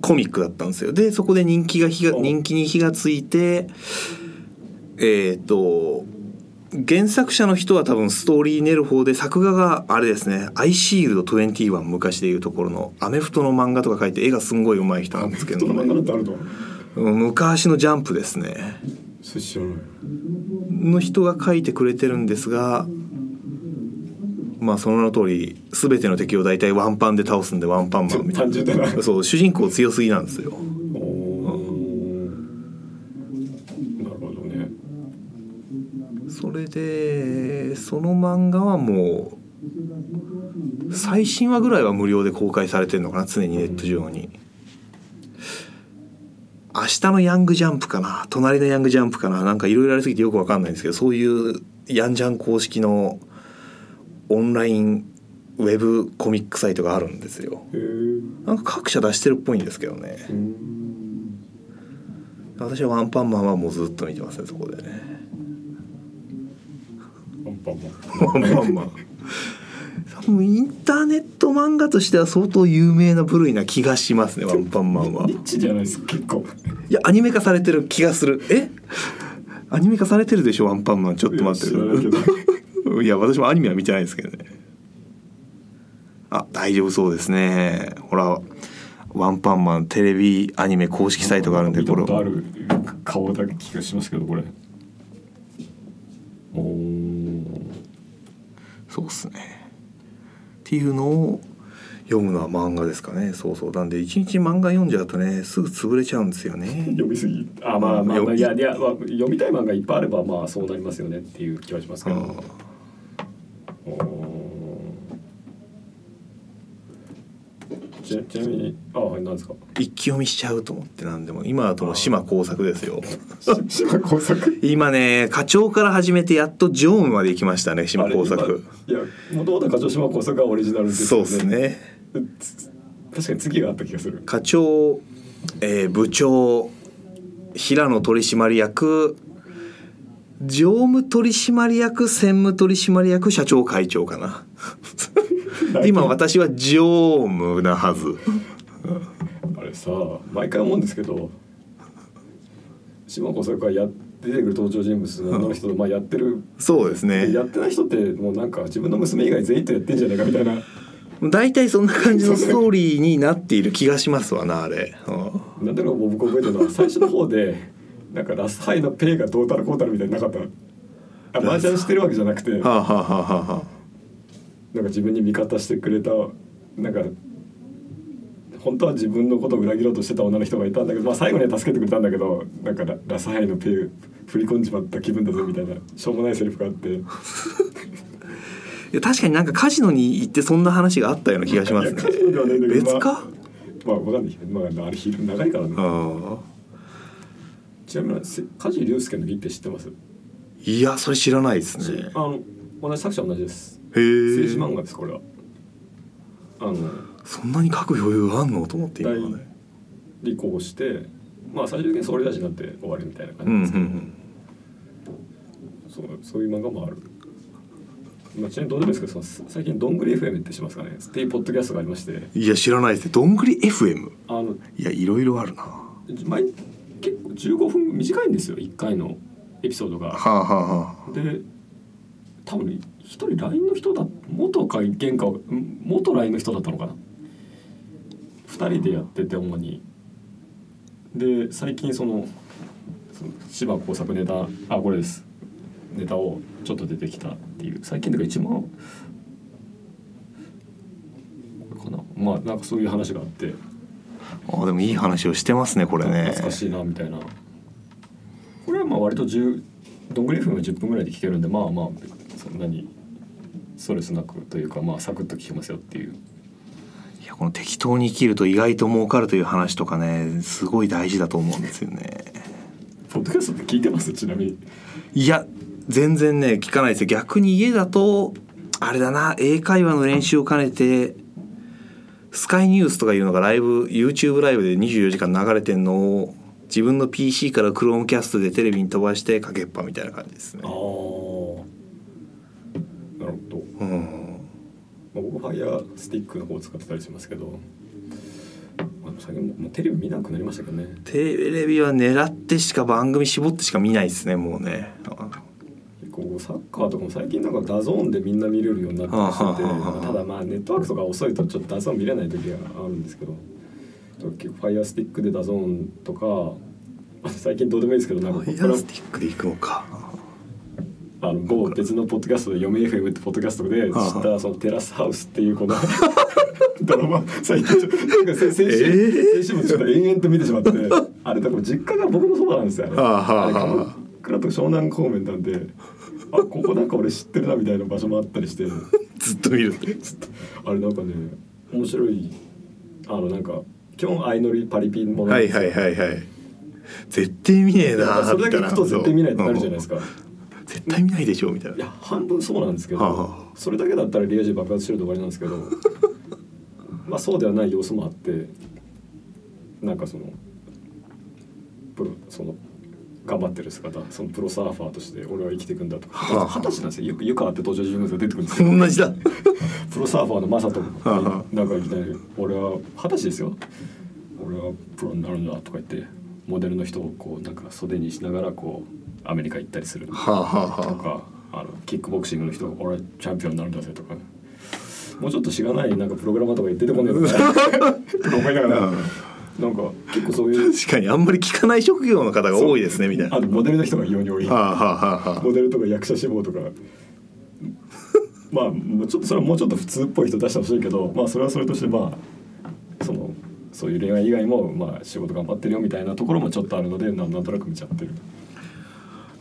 コミックだったんですよ。でそこで人気が火がお。人気に火がついてえっ、と原作者の人は多分ストーリー練る方で作画があれですね「アイシールド21」昔でいうところのアメフトの漫画とか描いて絵がすんごい上手い人なんですけど、そんな漫画だってあるとう。ん昔のジャンプですね。の人が書いてくれてるんですがまあその名の通り全ての敵を大体ワンパンで倒すんでワンパンマンみたいな。な。そう主人公強すぎなんですよ。なるほどね。それでその漫画はもう最新話ぐらいは無料で公開されてるのかな常にネット上に。明日のヤングジャンプかな隣のヤングジャンプかななんかいろいろありすぎてよくわかんないんですけどそういうヤンジャン公式のオンラインウェブコミックサイトがあるんですよ。なんか各社出してるっぽいんですけどね。うん。私はワンパンマンはもうずっと見てますねそこでね。アンパンマン。ワンパンマン。多分インターネット漫画としては相当有名な部類な気がしますねワンパンマンは。ニッチじゃないですか結構。いやアニメ化されてる気がする。え？アニメ化されてるでしょワンパンマン。ちょっと待ってい。や知らないや私もアニメは見てないですけどね。あ大丈夫そうですね。ほらワンパンマンテレビアニメ公式サイトがあるんでこれ。ある顔だけ気がしますけどこれ。おー。そうっすね。っていうのを読むのは漫画ですかね。そうそう。なんで一日漫画読んじゃうとねすぐ潰れちゃうんですよね。読みすぎ。あまあまあ、いやいや、まあ、読みたい漫画いっぱいあればまあそうなりますよねっていう気はしますけど。おちなちなみにあはい何ですか？一気読みしちゃうと思ってなんでも今だともう島工作ですよ。[laughs] し島工作？[laughs] 今ね課長から始めてやっと常務まで行きましたね島工作。いやもともと課長島工作がオリジナルですよそうですね。つ確かに次があった気がする。課長、えー部長平野取締役常務取締役専務取締役社長会長かな [laughs] 今私は常務なはず。あれさ毎回思うんですけど島工作がや出てくる登場人物の人と、まあ、やってるそうですね。やってない人ってもうなんか自分の娘以外全員とやってんじゃないかみたいな。大体そんな感じのストーリーになっている気がしますわなあれ、うん。なんだろう僕覚えてるのは最初の方でなんかラスハイのペイがどうたらこうたらみたいになかったあ麻雀してるわけじゃなくて。なんかはあ、はあはあはあ、自分に味方してくれたなんか本当は自分のことを裏切ろうとしてた女の人がいたんだけど、まあ、最後には助けてくれたんだけどなんかララスハイのペイ振り込んじまった気分だぜみたいなしょうもないセリフがあって。[laughs] いや確かになんかカジノに行ってそんな話があったような気がしますね。カジノではないんだけど別か、まあわかんない、まあ、あれ昼長いからね。ちなみにせ梶龍介の儀って知ってます？いやそれ知らないですね。あの同じ作者同じです政治漫画ですこれは。あのそんなに書く余裕があんのと思って今大まで立候補してまあ最終的に総理大臣になって終わりみたいな感うんじですけど、うんうんそうそういう漫画もある、まあ、ちなみにどうでもいいですけどその最近どんぐり FM ってしますかね？っていうポッドキャストがありまして。いや知らないです。ねどんぐり FM あのいやいろいろあるな。は毎結構15分短いんですよ。1回のエピソードが。あはあはあ。で多分一人 LINE の人だ元か現かん元 LINE の人だったのかな？2人でやってて主に。で最近その芝工作ネタあこれです。ネタをちょっと出てきたっていう。最近だから一番これかな？まあなんかそういう話があって。あでもいい話をしてますねこれね。懐かしいなみたいな。これはまあ割と10どんぐり分は10分ぐらいで聞けるんでまあまあそんなにストレスなくというかまあサクッと聞けますよっていう。いやこの適当に生きると意外と儲かるという話とかねすごい大事だと思うんですよね。ポッドキャストって聞いてます？ちなみに。いや全然ね聞かないですよ。逆に家だとあれだな英会話の練習を兼ねてスカイニュースとかいうのがライブ YouTube ライブで24時間流れてんのを自分の PC から Chromecast でテレビに飛ばしてかけっぱみたいな感じですね。あファイヤースティックの方を使ってたりしますけど最近もうテレビ見なくなりましたけどね。テレビは狙ってしか番組絞ってしか見ないですねもうね。結構サッカーとかも最近なんか DAZN でみんな見れるようになってましてはあはあはあただまあネットワークとか遅いとちょっと DAZN 見れない時があるんですけど結構ファイヤースティックで DAZN とか最近どうでもいいですけどなんかファイヤースティックで行くのかあの某別のポッドキャストで「嫁 FM」ってポッドキャストで知はあったそのテラスハウスっていうこの [laughs] ドラマ。最近なんか先先週、えー先週もちょっと延々と見てしまってあれ多分実家が僕のそばなんですよあれ。はあはあ倉と湘南方面なんであここなんか俺知ってるなみたいな場所もあったりしてずっと見る。あれなんかね面白い。あのなんか基本相乗りパリピンものはいはいはいはい。絶対見ねえなそれだけ聞くと絶対見ないってなるじゃないですか。絶対見ないでしょみたいな。いや半分そうなんですけど、はあはあ。それだけだったらリア充爆発してると終わりなんですけど [laughs] まあそうではない要素もあってなんかそのプロその頑張ってる姿そのプロサーファーとして俺は生きていくんだとかはあ二十歳なんですよ。よく湯川って登場人物が出てくるんですけど同じだ。[laughs] プロサーファーのマサトなんかいきなり「俺は二十歳ですよ。俺はプロになるんだ」とか言ってモデルの人をこうなんか袖にしながらこうアメリカ行ったりするはあはあはとかあのキックボクシングの人俺はチャンピオンになるんだぜとか。もうちょっとしがないなんかプログラマーとか出てこねえのかな。[laughs] とか思いながら。うん。なんか結構そういう。確かにあんまり聞かない職業の方が多いですねみたいな。あとモデルの人が異様に多い。はあはあモデルとか役者志望とか。まあもうちょっとそれはもうちょっと普通っぽい人出してほしいけどまあそれはそれとしてまあそのそういう恋愛以外もまあ仕事頑張ってるよみたいなところもちょっとあるのでなんとなく見ちゃってる。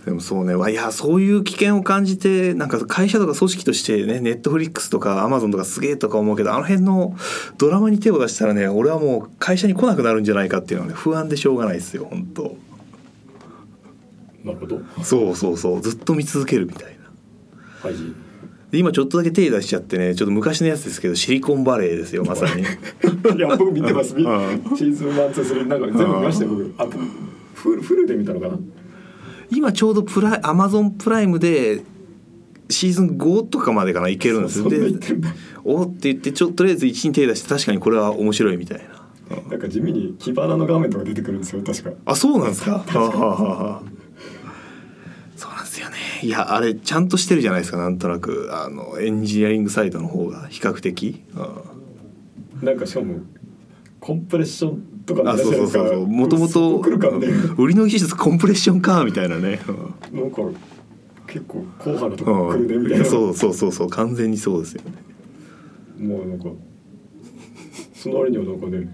あでもそうねいやそういう危険を感じてなんか会社とか組織としてねネットフリックスとかアマゾンとかすげえとか思うけどあの辺のドラマに手を出したらね俺はもう会社に来なくなるんじゃないかっていうのはね不安でしょうがないですよ本当なるほど。そうそうそうずっと見続けるみたいなはい。で今ちょっとだけ手出しちゃってねちょっと昔のやつですけどシリコンバレーですよまさに [laughs] いや僕見てます。みシうんーズンワンツースリーなんか全部見ましたよ僕。あフルフルで見たのかな？今ちょうどプライアマゾンプライムでシーズン5とかまでかないけるんです。で。おって言ってちょとりあえず1に手出して確かにこれは面白いみたいな。なんか地味に火花の画面とか出てくるんですよ確か。あそうなんですか。はあはあはあそうなんですよね。いやあれちゃんとしてるじゃないですかなんとなく。あのエンジニアリングサイトの方が比較的。うん。なんかしかもコンプレッションとかあそうそうそうそう。もともと。売りの技術コンプレッションかみたいなね。うんなんか結構硬派なとこ来るねみたいな。そうそうそうそう。完全にそうですよね。もうなんかその割にはなんかね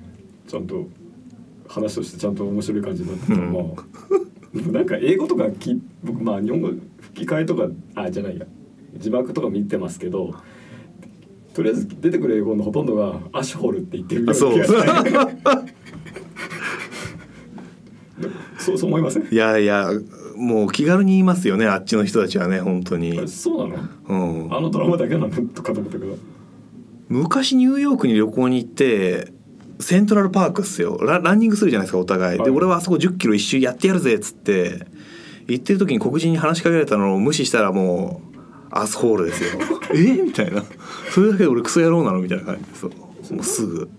ちゃんと話としてちゃんと面白い感じになってた、うん。まあなんか英語とかき僕まあ日本語吹き替えとかあじゃないや。字幕とか見てますけどとりあえず出てくる英語のほとんどが「アシュホル」って言ってるような気がして [laughs] そうそう思いません？いやいやもう気軽に言いますよねあっちの人たちはね本当に。そうなの？うん、あのドラマだけなのとかと思ったけど。昔ニューヨークに旅行に行ってセントラルパークっすよ。ラランニングするじゃないですかお互い、はい。で俺はあそこ1 0キロ一周やってやるぜっつって行ってる時に黒人に話しかけられたのを無視したらもうアスホールですよ。[laughs] え？みたいな。それだけで俺クソ野郎なの？みたいな感じで。そう。もうすぐ。うん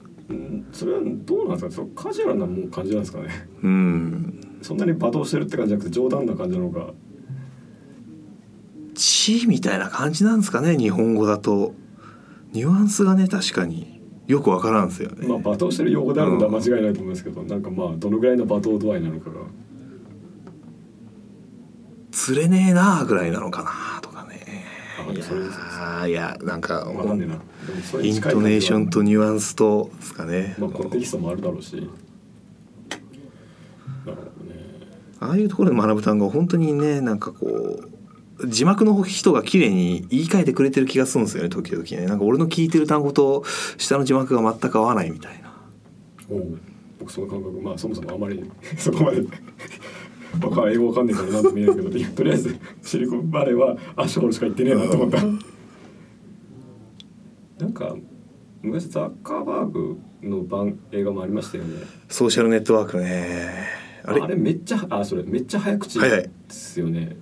それはどうなんですかそうカジュアルなもう感じなんですかね？うん。そんなに罵倒してるって感じじゃなくて冗談な感じなのか地みたいな感じなんですかね？日本語だと。ニュアンスがね確かに。よくわからんですよね、まあ罵倒してる用語であるのは間違いないと思いますけど、なんかまあどのぐらいの罵倒度合いなのかが。釣れねえなあぐらいなのかなとかねああそれですあーいやなんかイントネーションとニュアンスとですかね、まあこのテキストもあるだろうし。なるほどね。ああいうところで学ぶ単語は本当にねなんかこう字幕の人が綺麗に言い換えてくれてる気がするんですよね時々ね。なんか俺の聞いてる単語と下の字幕が全く合わないみたいな。おう僕その感覚まあそもそもあまり [laughs] そこまでバカ英語わかんねえからなんとも言えないけど [laughs] とりあえずシリコンバレーはアショールしか言ってねえなと思った。[laughs] なんか昔ザッカーバーグの版映画もありましたよね。ソーシャルネットワークね。あれ？あれめっちゃあそれめっちゃ早口はい。はいですよね、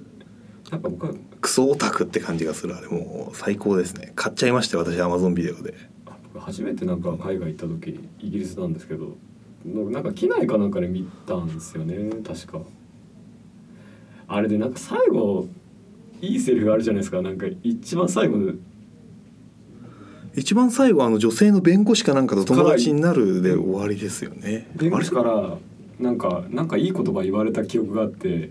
なんか僕はクソオタクって感じがするあれ。もう最高ですね。買っちゃいましたよ私アマゾンビデオで。初めてなんか海外行った時イギリスなんですけどのなんか機内かなんかで見たんですよね確かあれでなんか最後いいセリフあるじゃないですか。なんか一番最後の。一番最後あの女性の弁護士かなんかと友達になるで終わりですよね。弁護士からなんかなんかいい言葉言われた記憶があって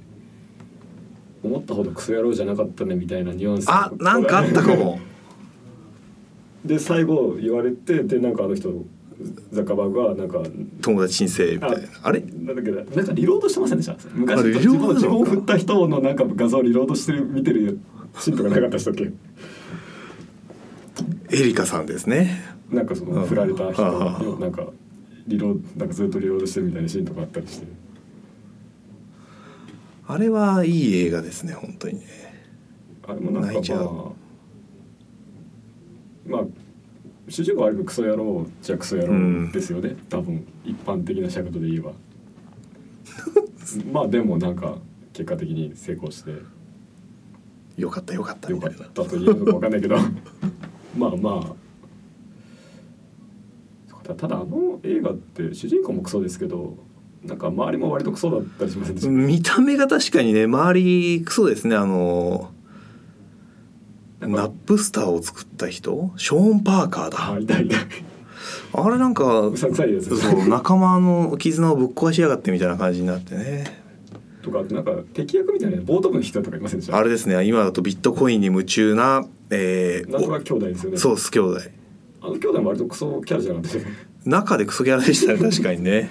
思ったほどクソ野郎じゃなかったねみたいなニュアンス。あなんかあったかも。[laughs] で最後言われてでなんかあの人ザッカーバーグがなんか友達申請みたいな。あれ？なんだっけななんかリロードしてませんでした？昔自分自分を振った人のなんか画像をリロードしてる見てるシーンとかなかったでしたっけエリカさんですね。なんかそのうん振られた人をなんかリロードなんかずっとリロードしてるみたいなシーンとかあったりして。あれはいい映画ですね本当にね。あれもなんかまあまあ主人公はあれもクソ野郎じゃクソ野郎ですよね、多分一般的な尺度で言えば。[laughs] まあでもなんか結果的に成功して。よかったよかったよかっみたと言えるのか分かんないけど。[laughs] まあまあ。たただあの映画って主人公もクソですけどなんか周りも割とクソだったりしませんでした、見た目が確かにね周りクソですねあのなんかナップスターを作った人？ショーン・パーカーだ。ああれなんかうさんくさいやつそう仲間の絆をぶっ壊しやがってみたいな感じになってね。とかなんか敵役みたいなボート部の人とかいませんでした？あれですね。今だとビットコインに夢中な、えーなんとか兄弟ですよね。おそうっす兄弟。あの兄弟も割とクソキャラじゃなかったですね中でクソキャラでしたね。[laughs] 確かにね。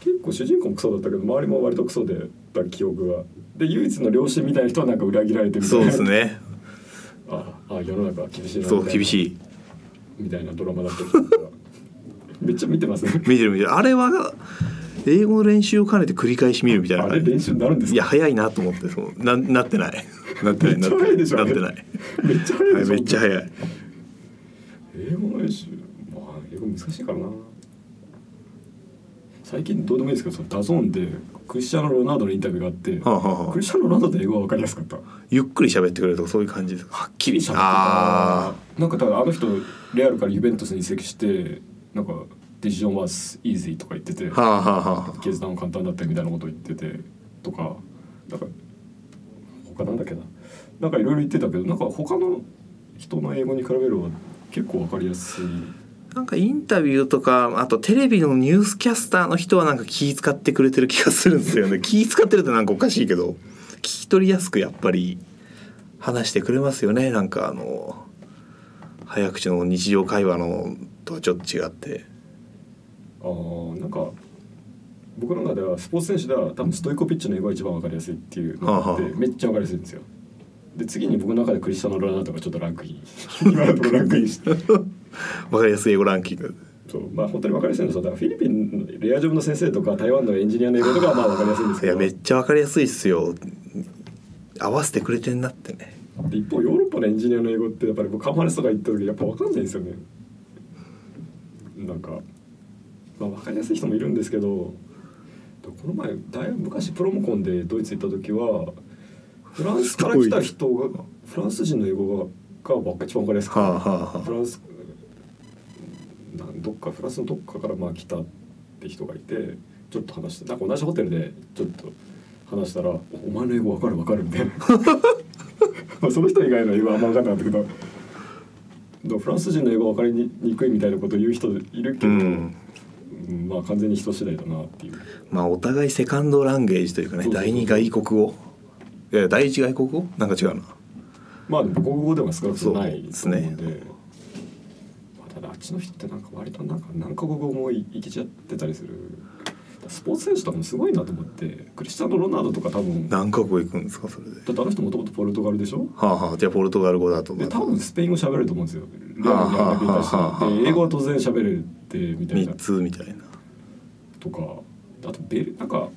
結構主人公もクソだったけど周りも割とクソでた記憶が。で唯一の両親みたいな人はなんか裏切られてみたそいうなですねああ世の中は厳しいなそうみたいな厳しい。みたいなドラマだったりとか [laughs] めっちゃ見てますね。見てる見てる。あれは英語の練習を兼ねて繰り返し見るみたいな。あれ練習になるんですか？いや早いなと思ってそう。ななってない。なってない。なってめっちゃ早いでしょ。なってない。めっちゃ早いでしょ。はいめっちゃ早い。英語の練習まあ英語難しいからな。最近どうでもいいですけどその DAZN でクリスチャーノ・ロナウドのインタビューがあって、はあはあはあ。クリスチャーノ・ロナウドの英語は分かりやすかった？ゆっくり喋ってくれるとかそういう感じですはっきり喋ってあたなんかだからあの人レアルからユベントスに移籍してなんかディシジョンはイージーとか言っててあはあはあはあ。決断は簡単だったみたいなことを言っててとかなんか他なんだっけな？なんかいろいろ言ってたけどなんか他の人の英語に比べれば結構分かりやすいなんかインタビューとかあとテレビのニュースキャスターの人はなんか気使ってくれてる気がするんですよね。[laughs] 気使ってるってなんかおかしいけど。聞き取りやすくやっぱり話してくれますよね。なんかあの早口の日常会話のとはちょっと違って。あーなんか僕の中ではスポーツ選手では多分ストイコピッチの英語が一番分かりやすいっていうのがあってめっちゃ分かりやすいんですよ。で次に僕の中でクリスチャーノ・ロナウドがちょっとランクイン。[laughs] 今のところランクインして [laughs] [laughs] わかりやすい英語ランキング。そうまあ本当に分かりやすいのらフィリピンのレアジョブの先生とか台湾のエンジニアの英語とかはまあ分かりやすいんですけど。いやめっちゃわかりやすいっすよ。合わせてくれてんなってね。で一方ヨーロッパのエンジニアの英語ってやっぱり僕カンファレンスとか行った時やっぱ分かんないんですよね。なんか、まあ、分かりやすい人もいるんですけどこの前大昔プロモコンでドイツ行った時はフランスから来た人がフランス人の英語がが一番分かりやすくて、はあはあはあ。フランスどっかフランスのどっかからまあ来たって人がいてちょっと話してなんか同じホテルでちょっと話したら「お前の英語分かる分かる」みたいな。[laughs] まあその人以外の英語はあんま分かんなかったけどフランス人の英語分かりにくいみたいなことを言う人いるけど、うん。うんまあ完全に人次第だなっていう。まあお互いセカンドランゲージというかね第二外国語。いや第一外国語？なんか違うな。まあ母国語でも少なくともないと思うんで。そうでまあ、ただあっちの人ってなんか割となんか何カ国語もいいけちゃってたりする。スポーツ選手とかもすごいなと思って。クリスチャン・ロナウドとか多分。だ何カ国行くんですかそれで？ってあの人もともとポルトガルでしょ？はあはあじゃあポルトガル語だとで多分スペイン語喋れると思うんですよ。レアルにあれだけいたしはあはあはあで英語は当然喋れるってみたいな。3つみたいなとかあとベルなんか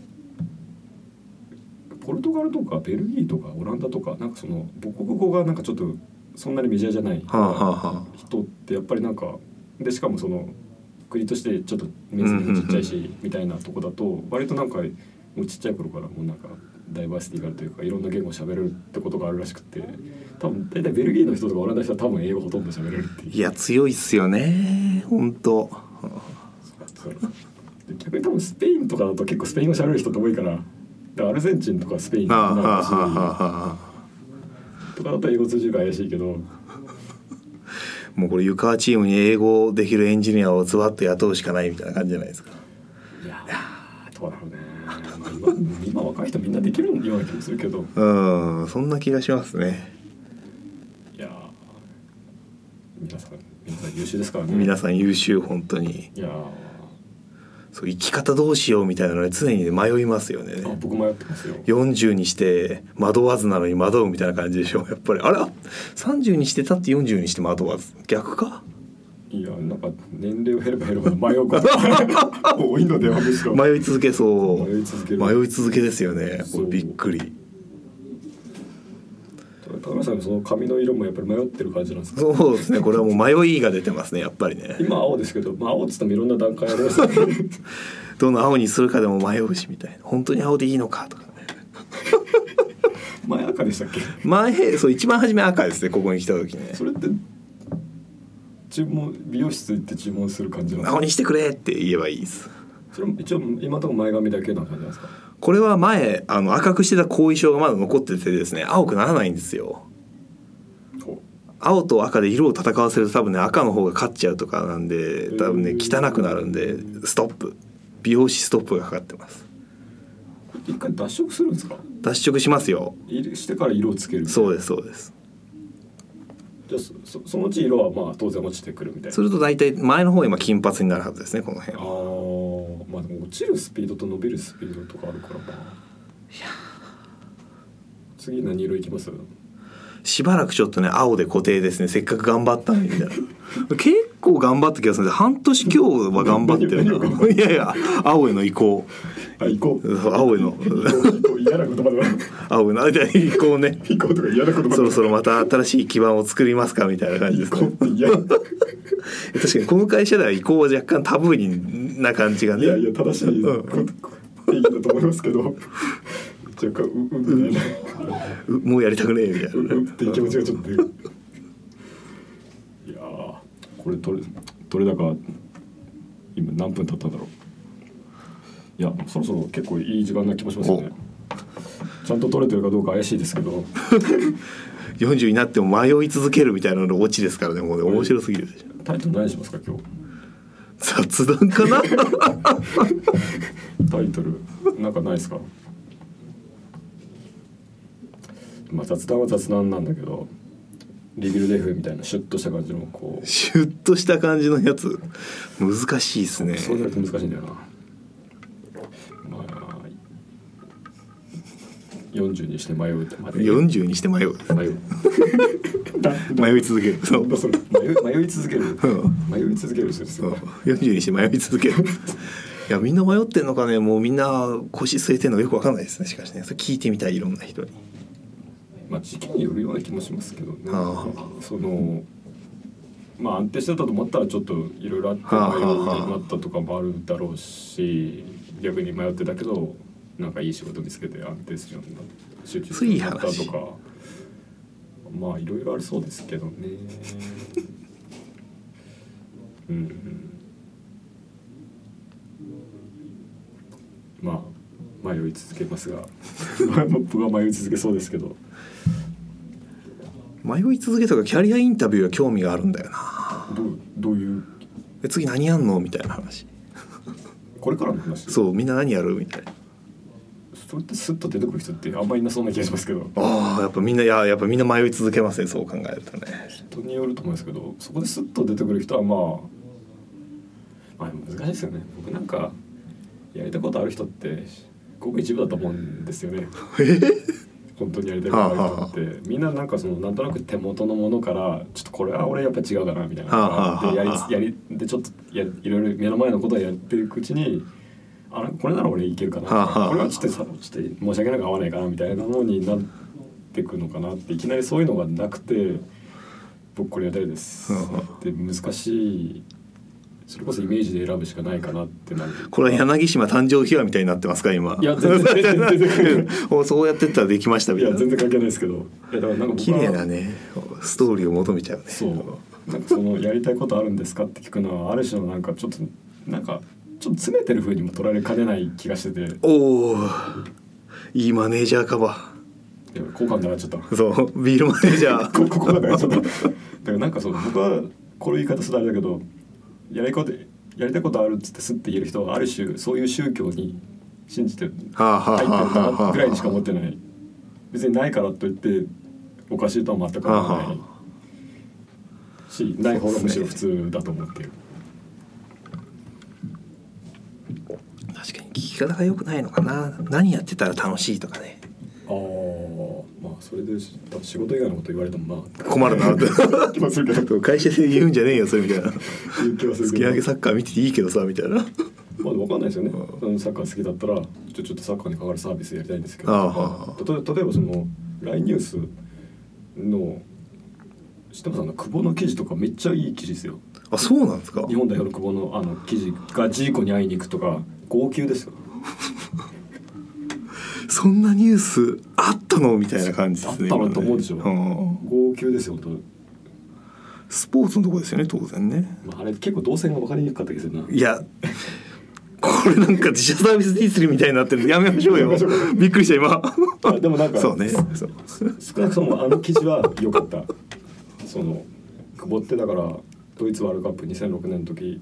ポルトガルとかベルギーとかオランダとかなんかその母国語がなんかちょっとそんなにメジャーじゃないはあはあは人ってやっぱりなんかでしかもその国としてちょっと面積もちっちゃいしみたいなとこだと割となんかもうちっちゃい頃からもうなんかダイバーシティがあるというかいろんな言語を喋れるってことがあるらしくて多分大体ベルギーの人とかオランダの人は多分英語ほとんど喋れるっていう。いや強いっすよね本当逆に多分スペインとかだと結構スペイン語喋れる人って多いからアルゼンチンとかスペインとかだと英語通じるから怪しいけどあもうこれ湯川チームに英語できるエンジニアをズバッと雇うしかないみたいな感じじゃないですか。いやーどうだろうね、まあ、今今若い人みんなできるような気もするけど。うんそんな気がしますね。いやー皆さん皆さん優秀ですからね。皆さん優秀本当に。いやーそう生き方どうしようみたいなのに常にね迷いますよね。あ僕迷ってますよ。40にして惑わずなのに惑うみたいな感じでしょ。[laughs] やっぱり。あれ？30にしてたって40にして惑わず。逆か？いやなんか年齢を減れば減るほど迷うこと。が [laughs] 多いのではむしろ。迷い続けそう。迷い続ける。迷い続けですよね。びっくり高村さんのその髪の色もやっぱり迷ってる感じなんですか？そうですねこれはもう迷いが出てますねやっぱりね。今青ですけど、まあ、青っつってもいろんな段階ありますよねどの青にするかでも迷うしみたいな。本当に青でいいのかとかね。前赤でしたっけ？前そう一番初め赤ですねここに来た時ね。それって注文美容室行って注文する感じなんですか？青にしてくれって言えばいいです。それも一応今のところ前髪だけな感じなんですか？これは前あの赤くしてた後遺症がまだ残っててですね青くならないんですよ。ほ青と赤で色を戦わせると多分ね赤の方が勝っちゃうとかなんで多分ねへ汚ーくなるんでストップ。美容師ストップがかかってます。う一回脱色するんですか？脱色しますよ。色してから色をつけるそうですそうですじゃあそそそのうち色はまあ当然落ちてくるみたいな。すると大体前の方今金髪になるはずですねこの辺。あはーまあでも落ちるスピードと伸びるスピードとかあるからまあ。次何色いきます？しばらくちょっとね青で固定ですね。せっかく頑張ったのにみたいな。[laughs] 結構頑張った気がするんで半年今日は頑張ってるいやいや青への移行あ行こう。青への。嫌な言葉だな青への移行ね。移行とか嫌な言葉そろそろまた新しい基盤を作りますかみたいな感じ移ですね。[laughs] 確かにこの会社では移行は若干タブーにな感じがね。いやいや正しいうん。定義だと思いますけど若干ううみたいなうもうやりたくねえみたいうなうっていう気持ちがちょっといやーこれ取れ取れ高今何分経ったんだろういやそろそろ結構いい時間な気もしますよね。ちゃんと取れてるかどうか怪しいですけど。[laughs] 40になっても迷い続けるみたいなのオチですからねもうね。面白すぎるでしょ。タイトル何しますか今日？雑談かな？[laughs] タイトル。なんかないですか？まあ雑談は雑談なんだけどリビルデフみたいなシュッとした感じのこう。シュッとした感じのやつ。難しいですね。そうなると難しいんだよな。まあ40にして迷うってまで。40にして迷 [laughs] う。迷う。迷い続ける。そなんだそれ迷い続ける。ん。迷い続ける人ですそう。よ。40にして迷い続ける。[laughs] いやみんな迷ってんのかね。もうみんな腰据えてんのよくわかんないですね。しかしね。それ聞いてみたいいろんな人に。まあ時期によるような気もしますけどね。あ。そのまあ安定してたと思ったらちょっといろいろあって迷うようになったとかもあるだろうし逆に迷ってたけどなんかいい仕事見つけて安定するようになった集中するようになったとかまあいろいろありそうですけどね。[laughs] うんうん。まあ迷い続けますが。[laughs] 僕は迷い続けそうですけど。迷い続けとかキャリアインタビューは興味があるんだよな。どうどういう？え次何やんの？みたいな話。これからの話？そうみんな何やる？みたいなそれってスッと出てくる人ってあんまりいなそうな気がしますけど。ああやっぱみんないややっぱみんな迷い続けますねそう考えるとね。人によると思うんですけどそこでスッと出てくる人はまあまあ難しいですよね。僕なんかやりたいことある人ってごく一部だと思うんですよね。本当にやりたいことある人って。みんななんかそのなんとなく手元のものからちょっとこれは俺やっぱ違うかなみたいな。はあはあはあでやりやりでちょっとやいろいろ目の前のことをやっていくうちにあれこれなら俺いけるかな。はあはあこれはちょっとさちょっと申し訳なく合わないかなみたいなのになってくのかなっていきなりそういうのがなくて僕これやりたいです。はあはで難しいそれこそイメージで選ぶしかないかなってなる。これは柳島誕生秘話みたいになってますか今。いや全然全然そうやってったらできましたみたいな。いや全然関係ないですけどいやだからなんか綺麗なねストーリーを求めちゃうね。そう。なんかそのやりたいことあるんですかって聞くのはある種のなんかちょっとなんかちょっと詰めてる風にも取られかねない気がしてて。おおいいマネージャーかば好感度上がっちゃったそうビールマネージャー。[laughs] こここがだからちょっと。だからなんかその僕はこれ言い方するとあれだけどやりことやりたいことあるっつってスッて言える人はある種そういう宗教に信じて入ってるぐらいにしか思ってない。別にないからといっておかしいとは全く思わないしない方がむしろ普通だと思ってる確かに聞き方が良くないのかな。何やってたら楽しいとかね。ああまあそれで仕事以外のこと言われてもまあ困るなって。[laughs] 会社で言うんじゃねえよそれみたいな。突き上げサッカー見てていいけどさみたいな。まあ分かんないですよね。うあのサッカー好きだったらちょちょっとサッカーに関わるサービスやりたいんですけど。例えばその LINE ニュースの知ってますあの久保の記事とかめっちゃいい記事ですよ。あそうなんですか。日本代表の久保のあの記事がジーコに会いに行くとか号泣ですよ。そんなニュースあったのみたいな感じですねあったのと思うでしょ。ん。号泣ですよ本スポーツのとこですよね当然ね。当、まあ、あれ結構動線が分かりにくかった気がするな。いやこれなんか自社サービスディスりみたいになってる。やめましょうよ。びっくりした今。あでもなんかそうね。少なくともあの記事は良かったその久保ってだからドイツワールドカップ2006年の時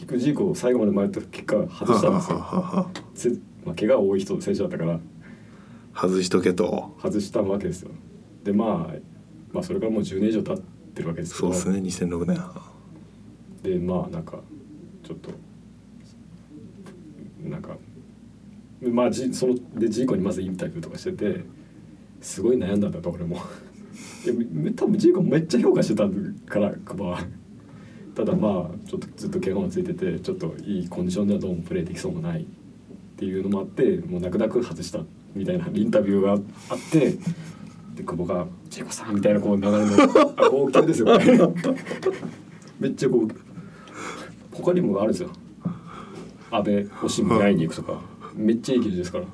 キックジーコを最後まで迷った結果外したんですよははははせまあ、怪我多い人選手だったから外しとけと外したわけですよでまあまあそれからもう10年以上経ってるわけですけどそうですね2006年でまあなんかちょっとなんかまあじそのでジーコにまずインタビューとかしててすごい悩んだんだと俺もいや多分ジーコめっちゃ評価してたからクバはただまあちょっとずっと怪我もついててちょっといいコンディションではどうもプレーできそうもないっていうのもあってもう泣く泣く外したみたいなインタビューがあってで久保が「ジーコさん」みたいなこう流れのあ号泣ですよ。[laughs] めっちゃ号泣他にもあるんですよ。安倍おしむ会いに行くとか。めっちゃいい記事ですから。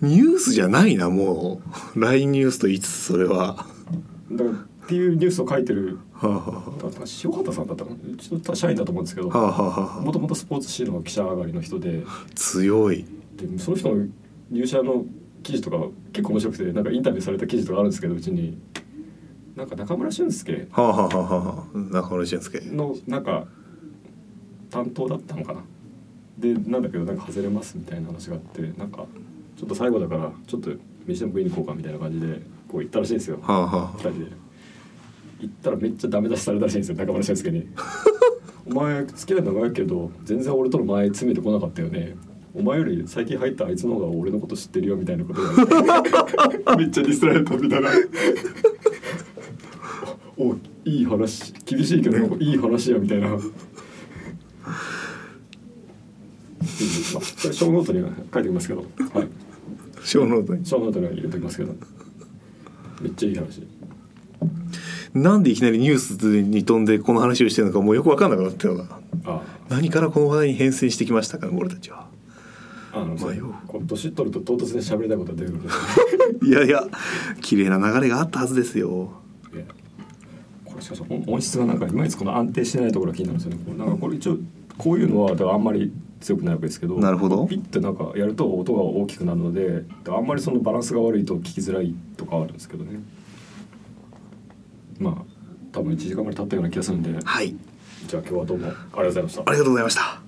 ニュースじゃないなもう。LINE ニュースと言いつつそれは。だからっていうニュースを書いてる塩畑さんだったかな。うちの社員だと思うんですけどもともとスポーツ紙の記者上がりの人で強い。でその人の入社の記事とか結構面白くてなんかインタビューされた記事とかあるんですけどうちに。なんか中村俊輔はあはあは中村俊介のなんか担当だったのかな。でなんだけどなんか外れますみたいな話があってなんかちょっと最後だからちょっと飯でも食いに行こうかみたいな感じでこう行ったらしいんですよ。はあは二人で行ったらめっちゃダメ出しされたらしいんですよ中村俊輔に「[laughs] お前付き合い長いけど全然俺との前詰めてこなかったよね。お前より最近入ったあいつの方が俺のこと知ってるよ」みたいなこと言われて。[laughs] めっちゃディスられたみたいな。[laughs] おいい話厳しいけどいい話やみたいな。まあ、それショーノートには書いておきますけど、はい、あショーノートに。ショーノートには入れておきますけど。めっちゃいい話なんでいきなりニュースに飛んでこの話をしてるのかもうよく分かんなくなったような。あ。何からこの話題に変遷してきましたか俺たちは。あの、迷うこう年取ると唐突に喋りたいことが出てくる [laughs] いやいや綺麗な流れがあったはずですよ。これしかし音音質がなんかいまいちこの安定してないところが気になるんですよね。なんかこれ一応こういうのはだからあんまり強くないわけですけどなるほど。ピッてなんかやると音が大きくなるのであんまりそのバランスが悪いと聞きづらいとかはあるんですけどねまあ多分1時間ぐらい経ったような気がするんで。はい。じゃあ今日はどうもありがとうございました。ありがとうございました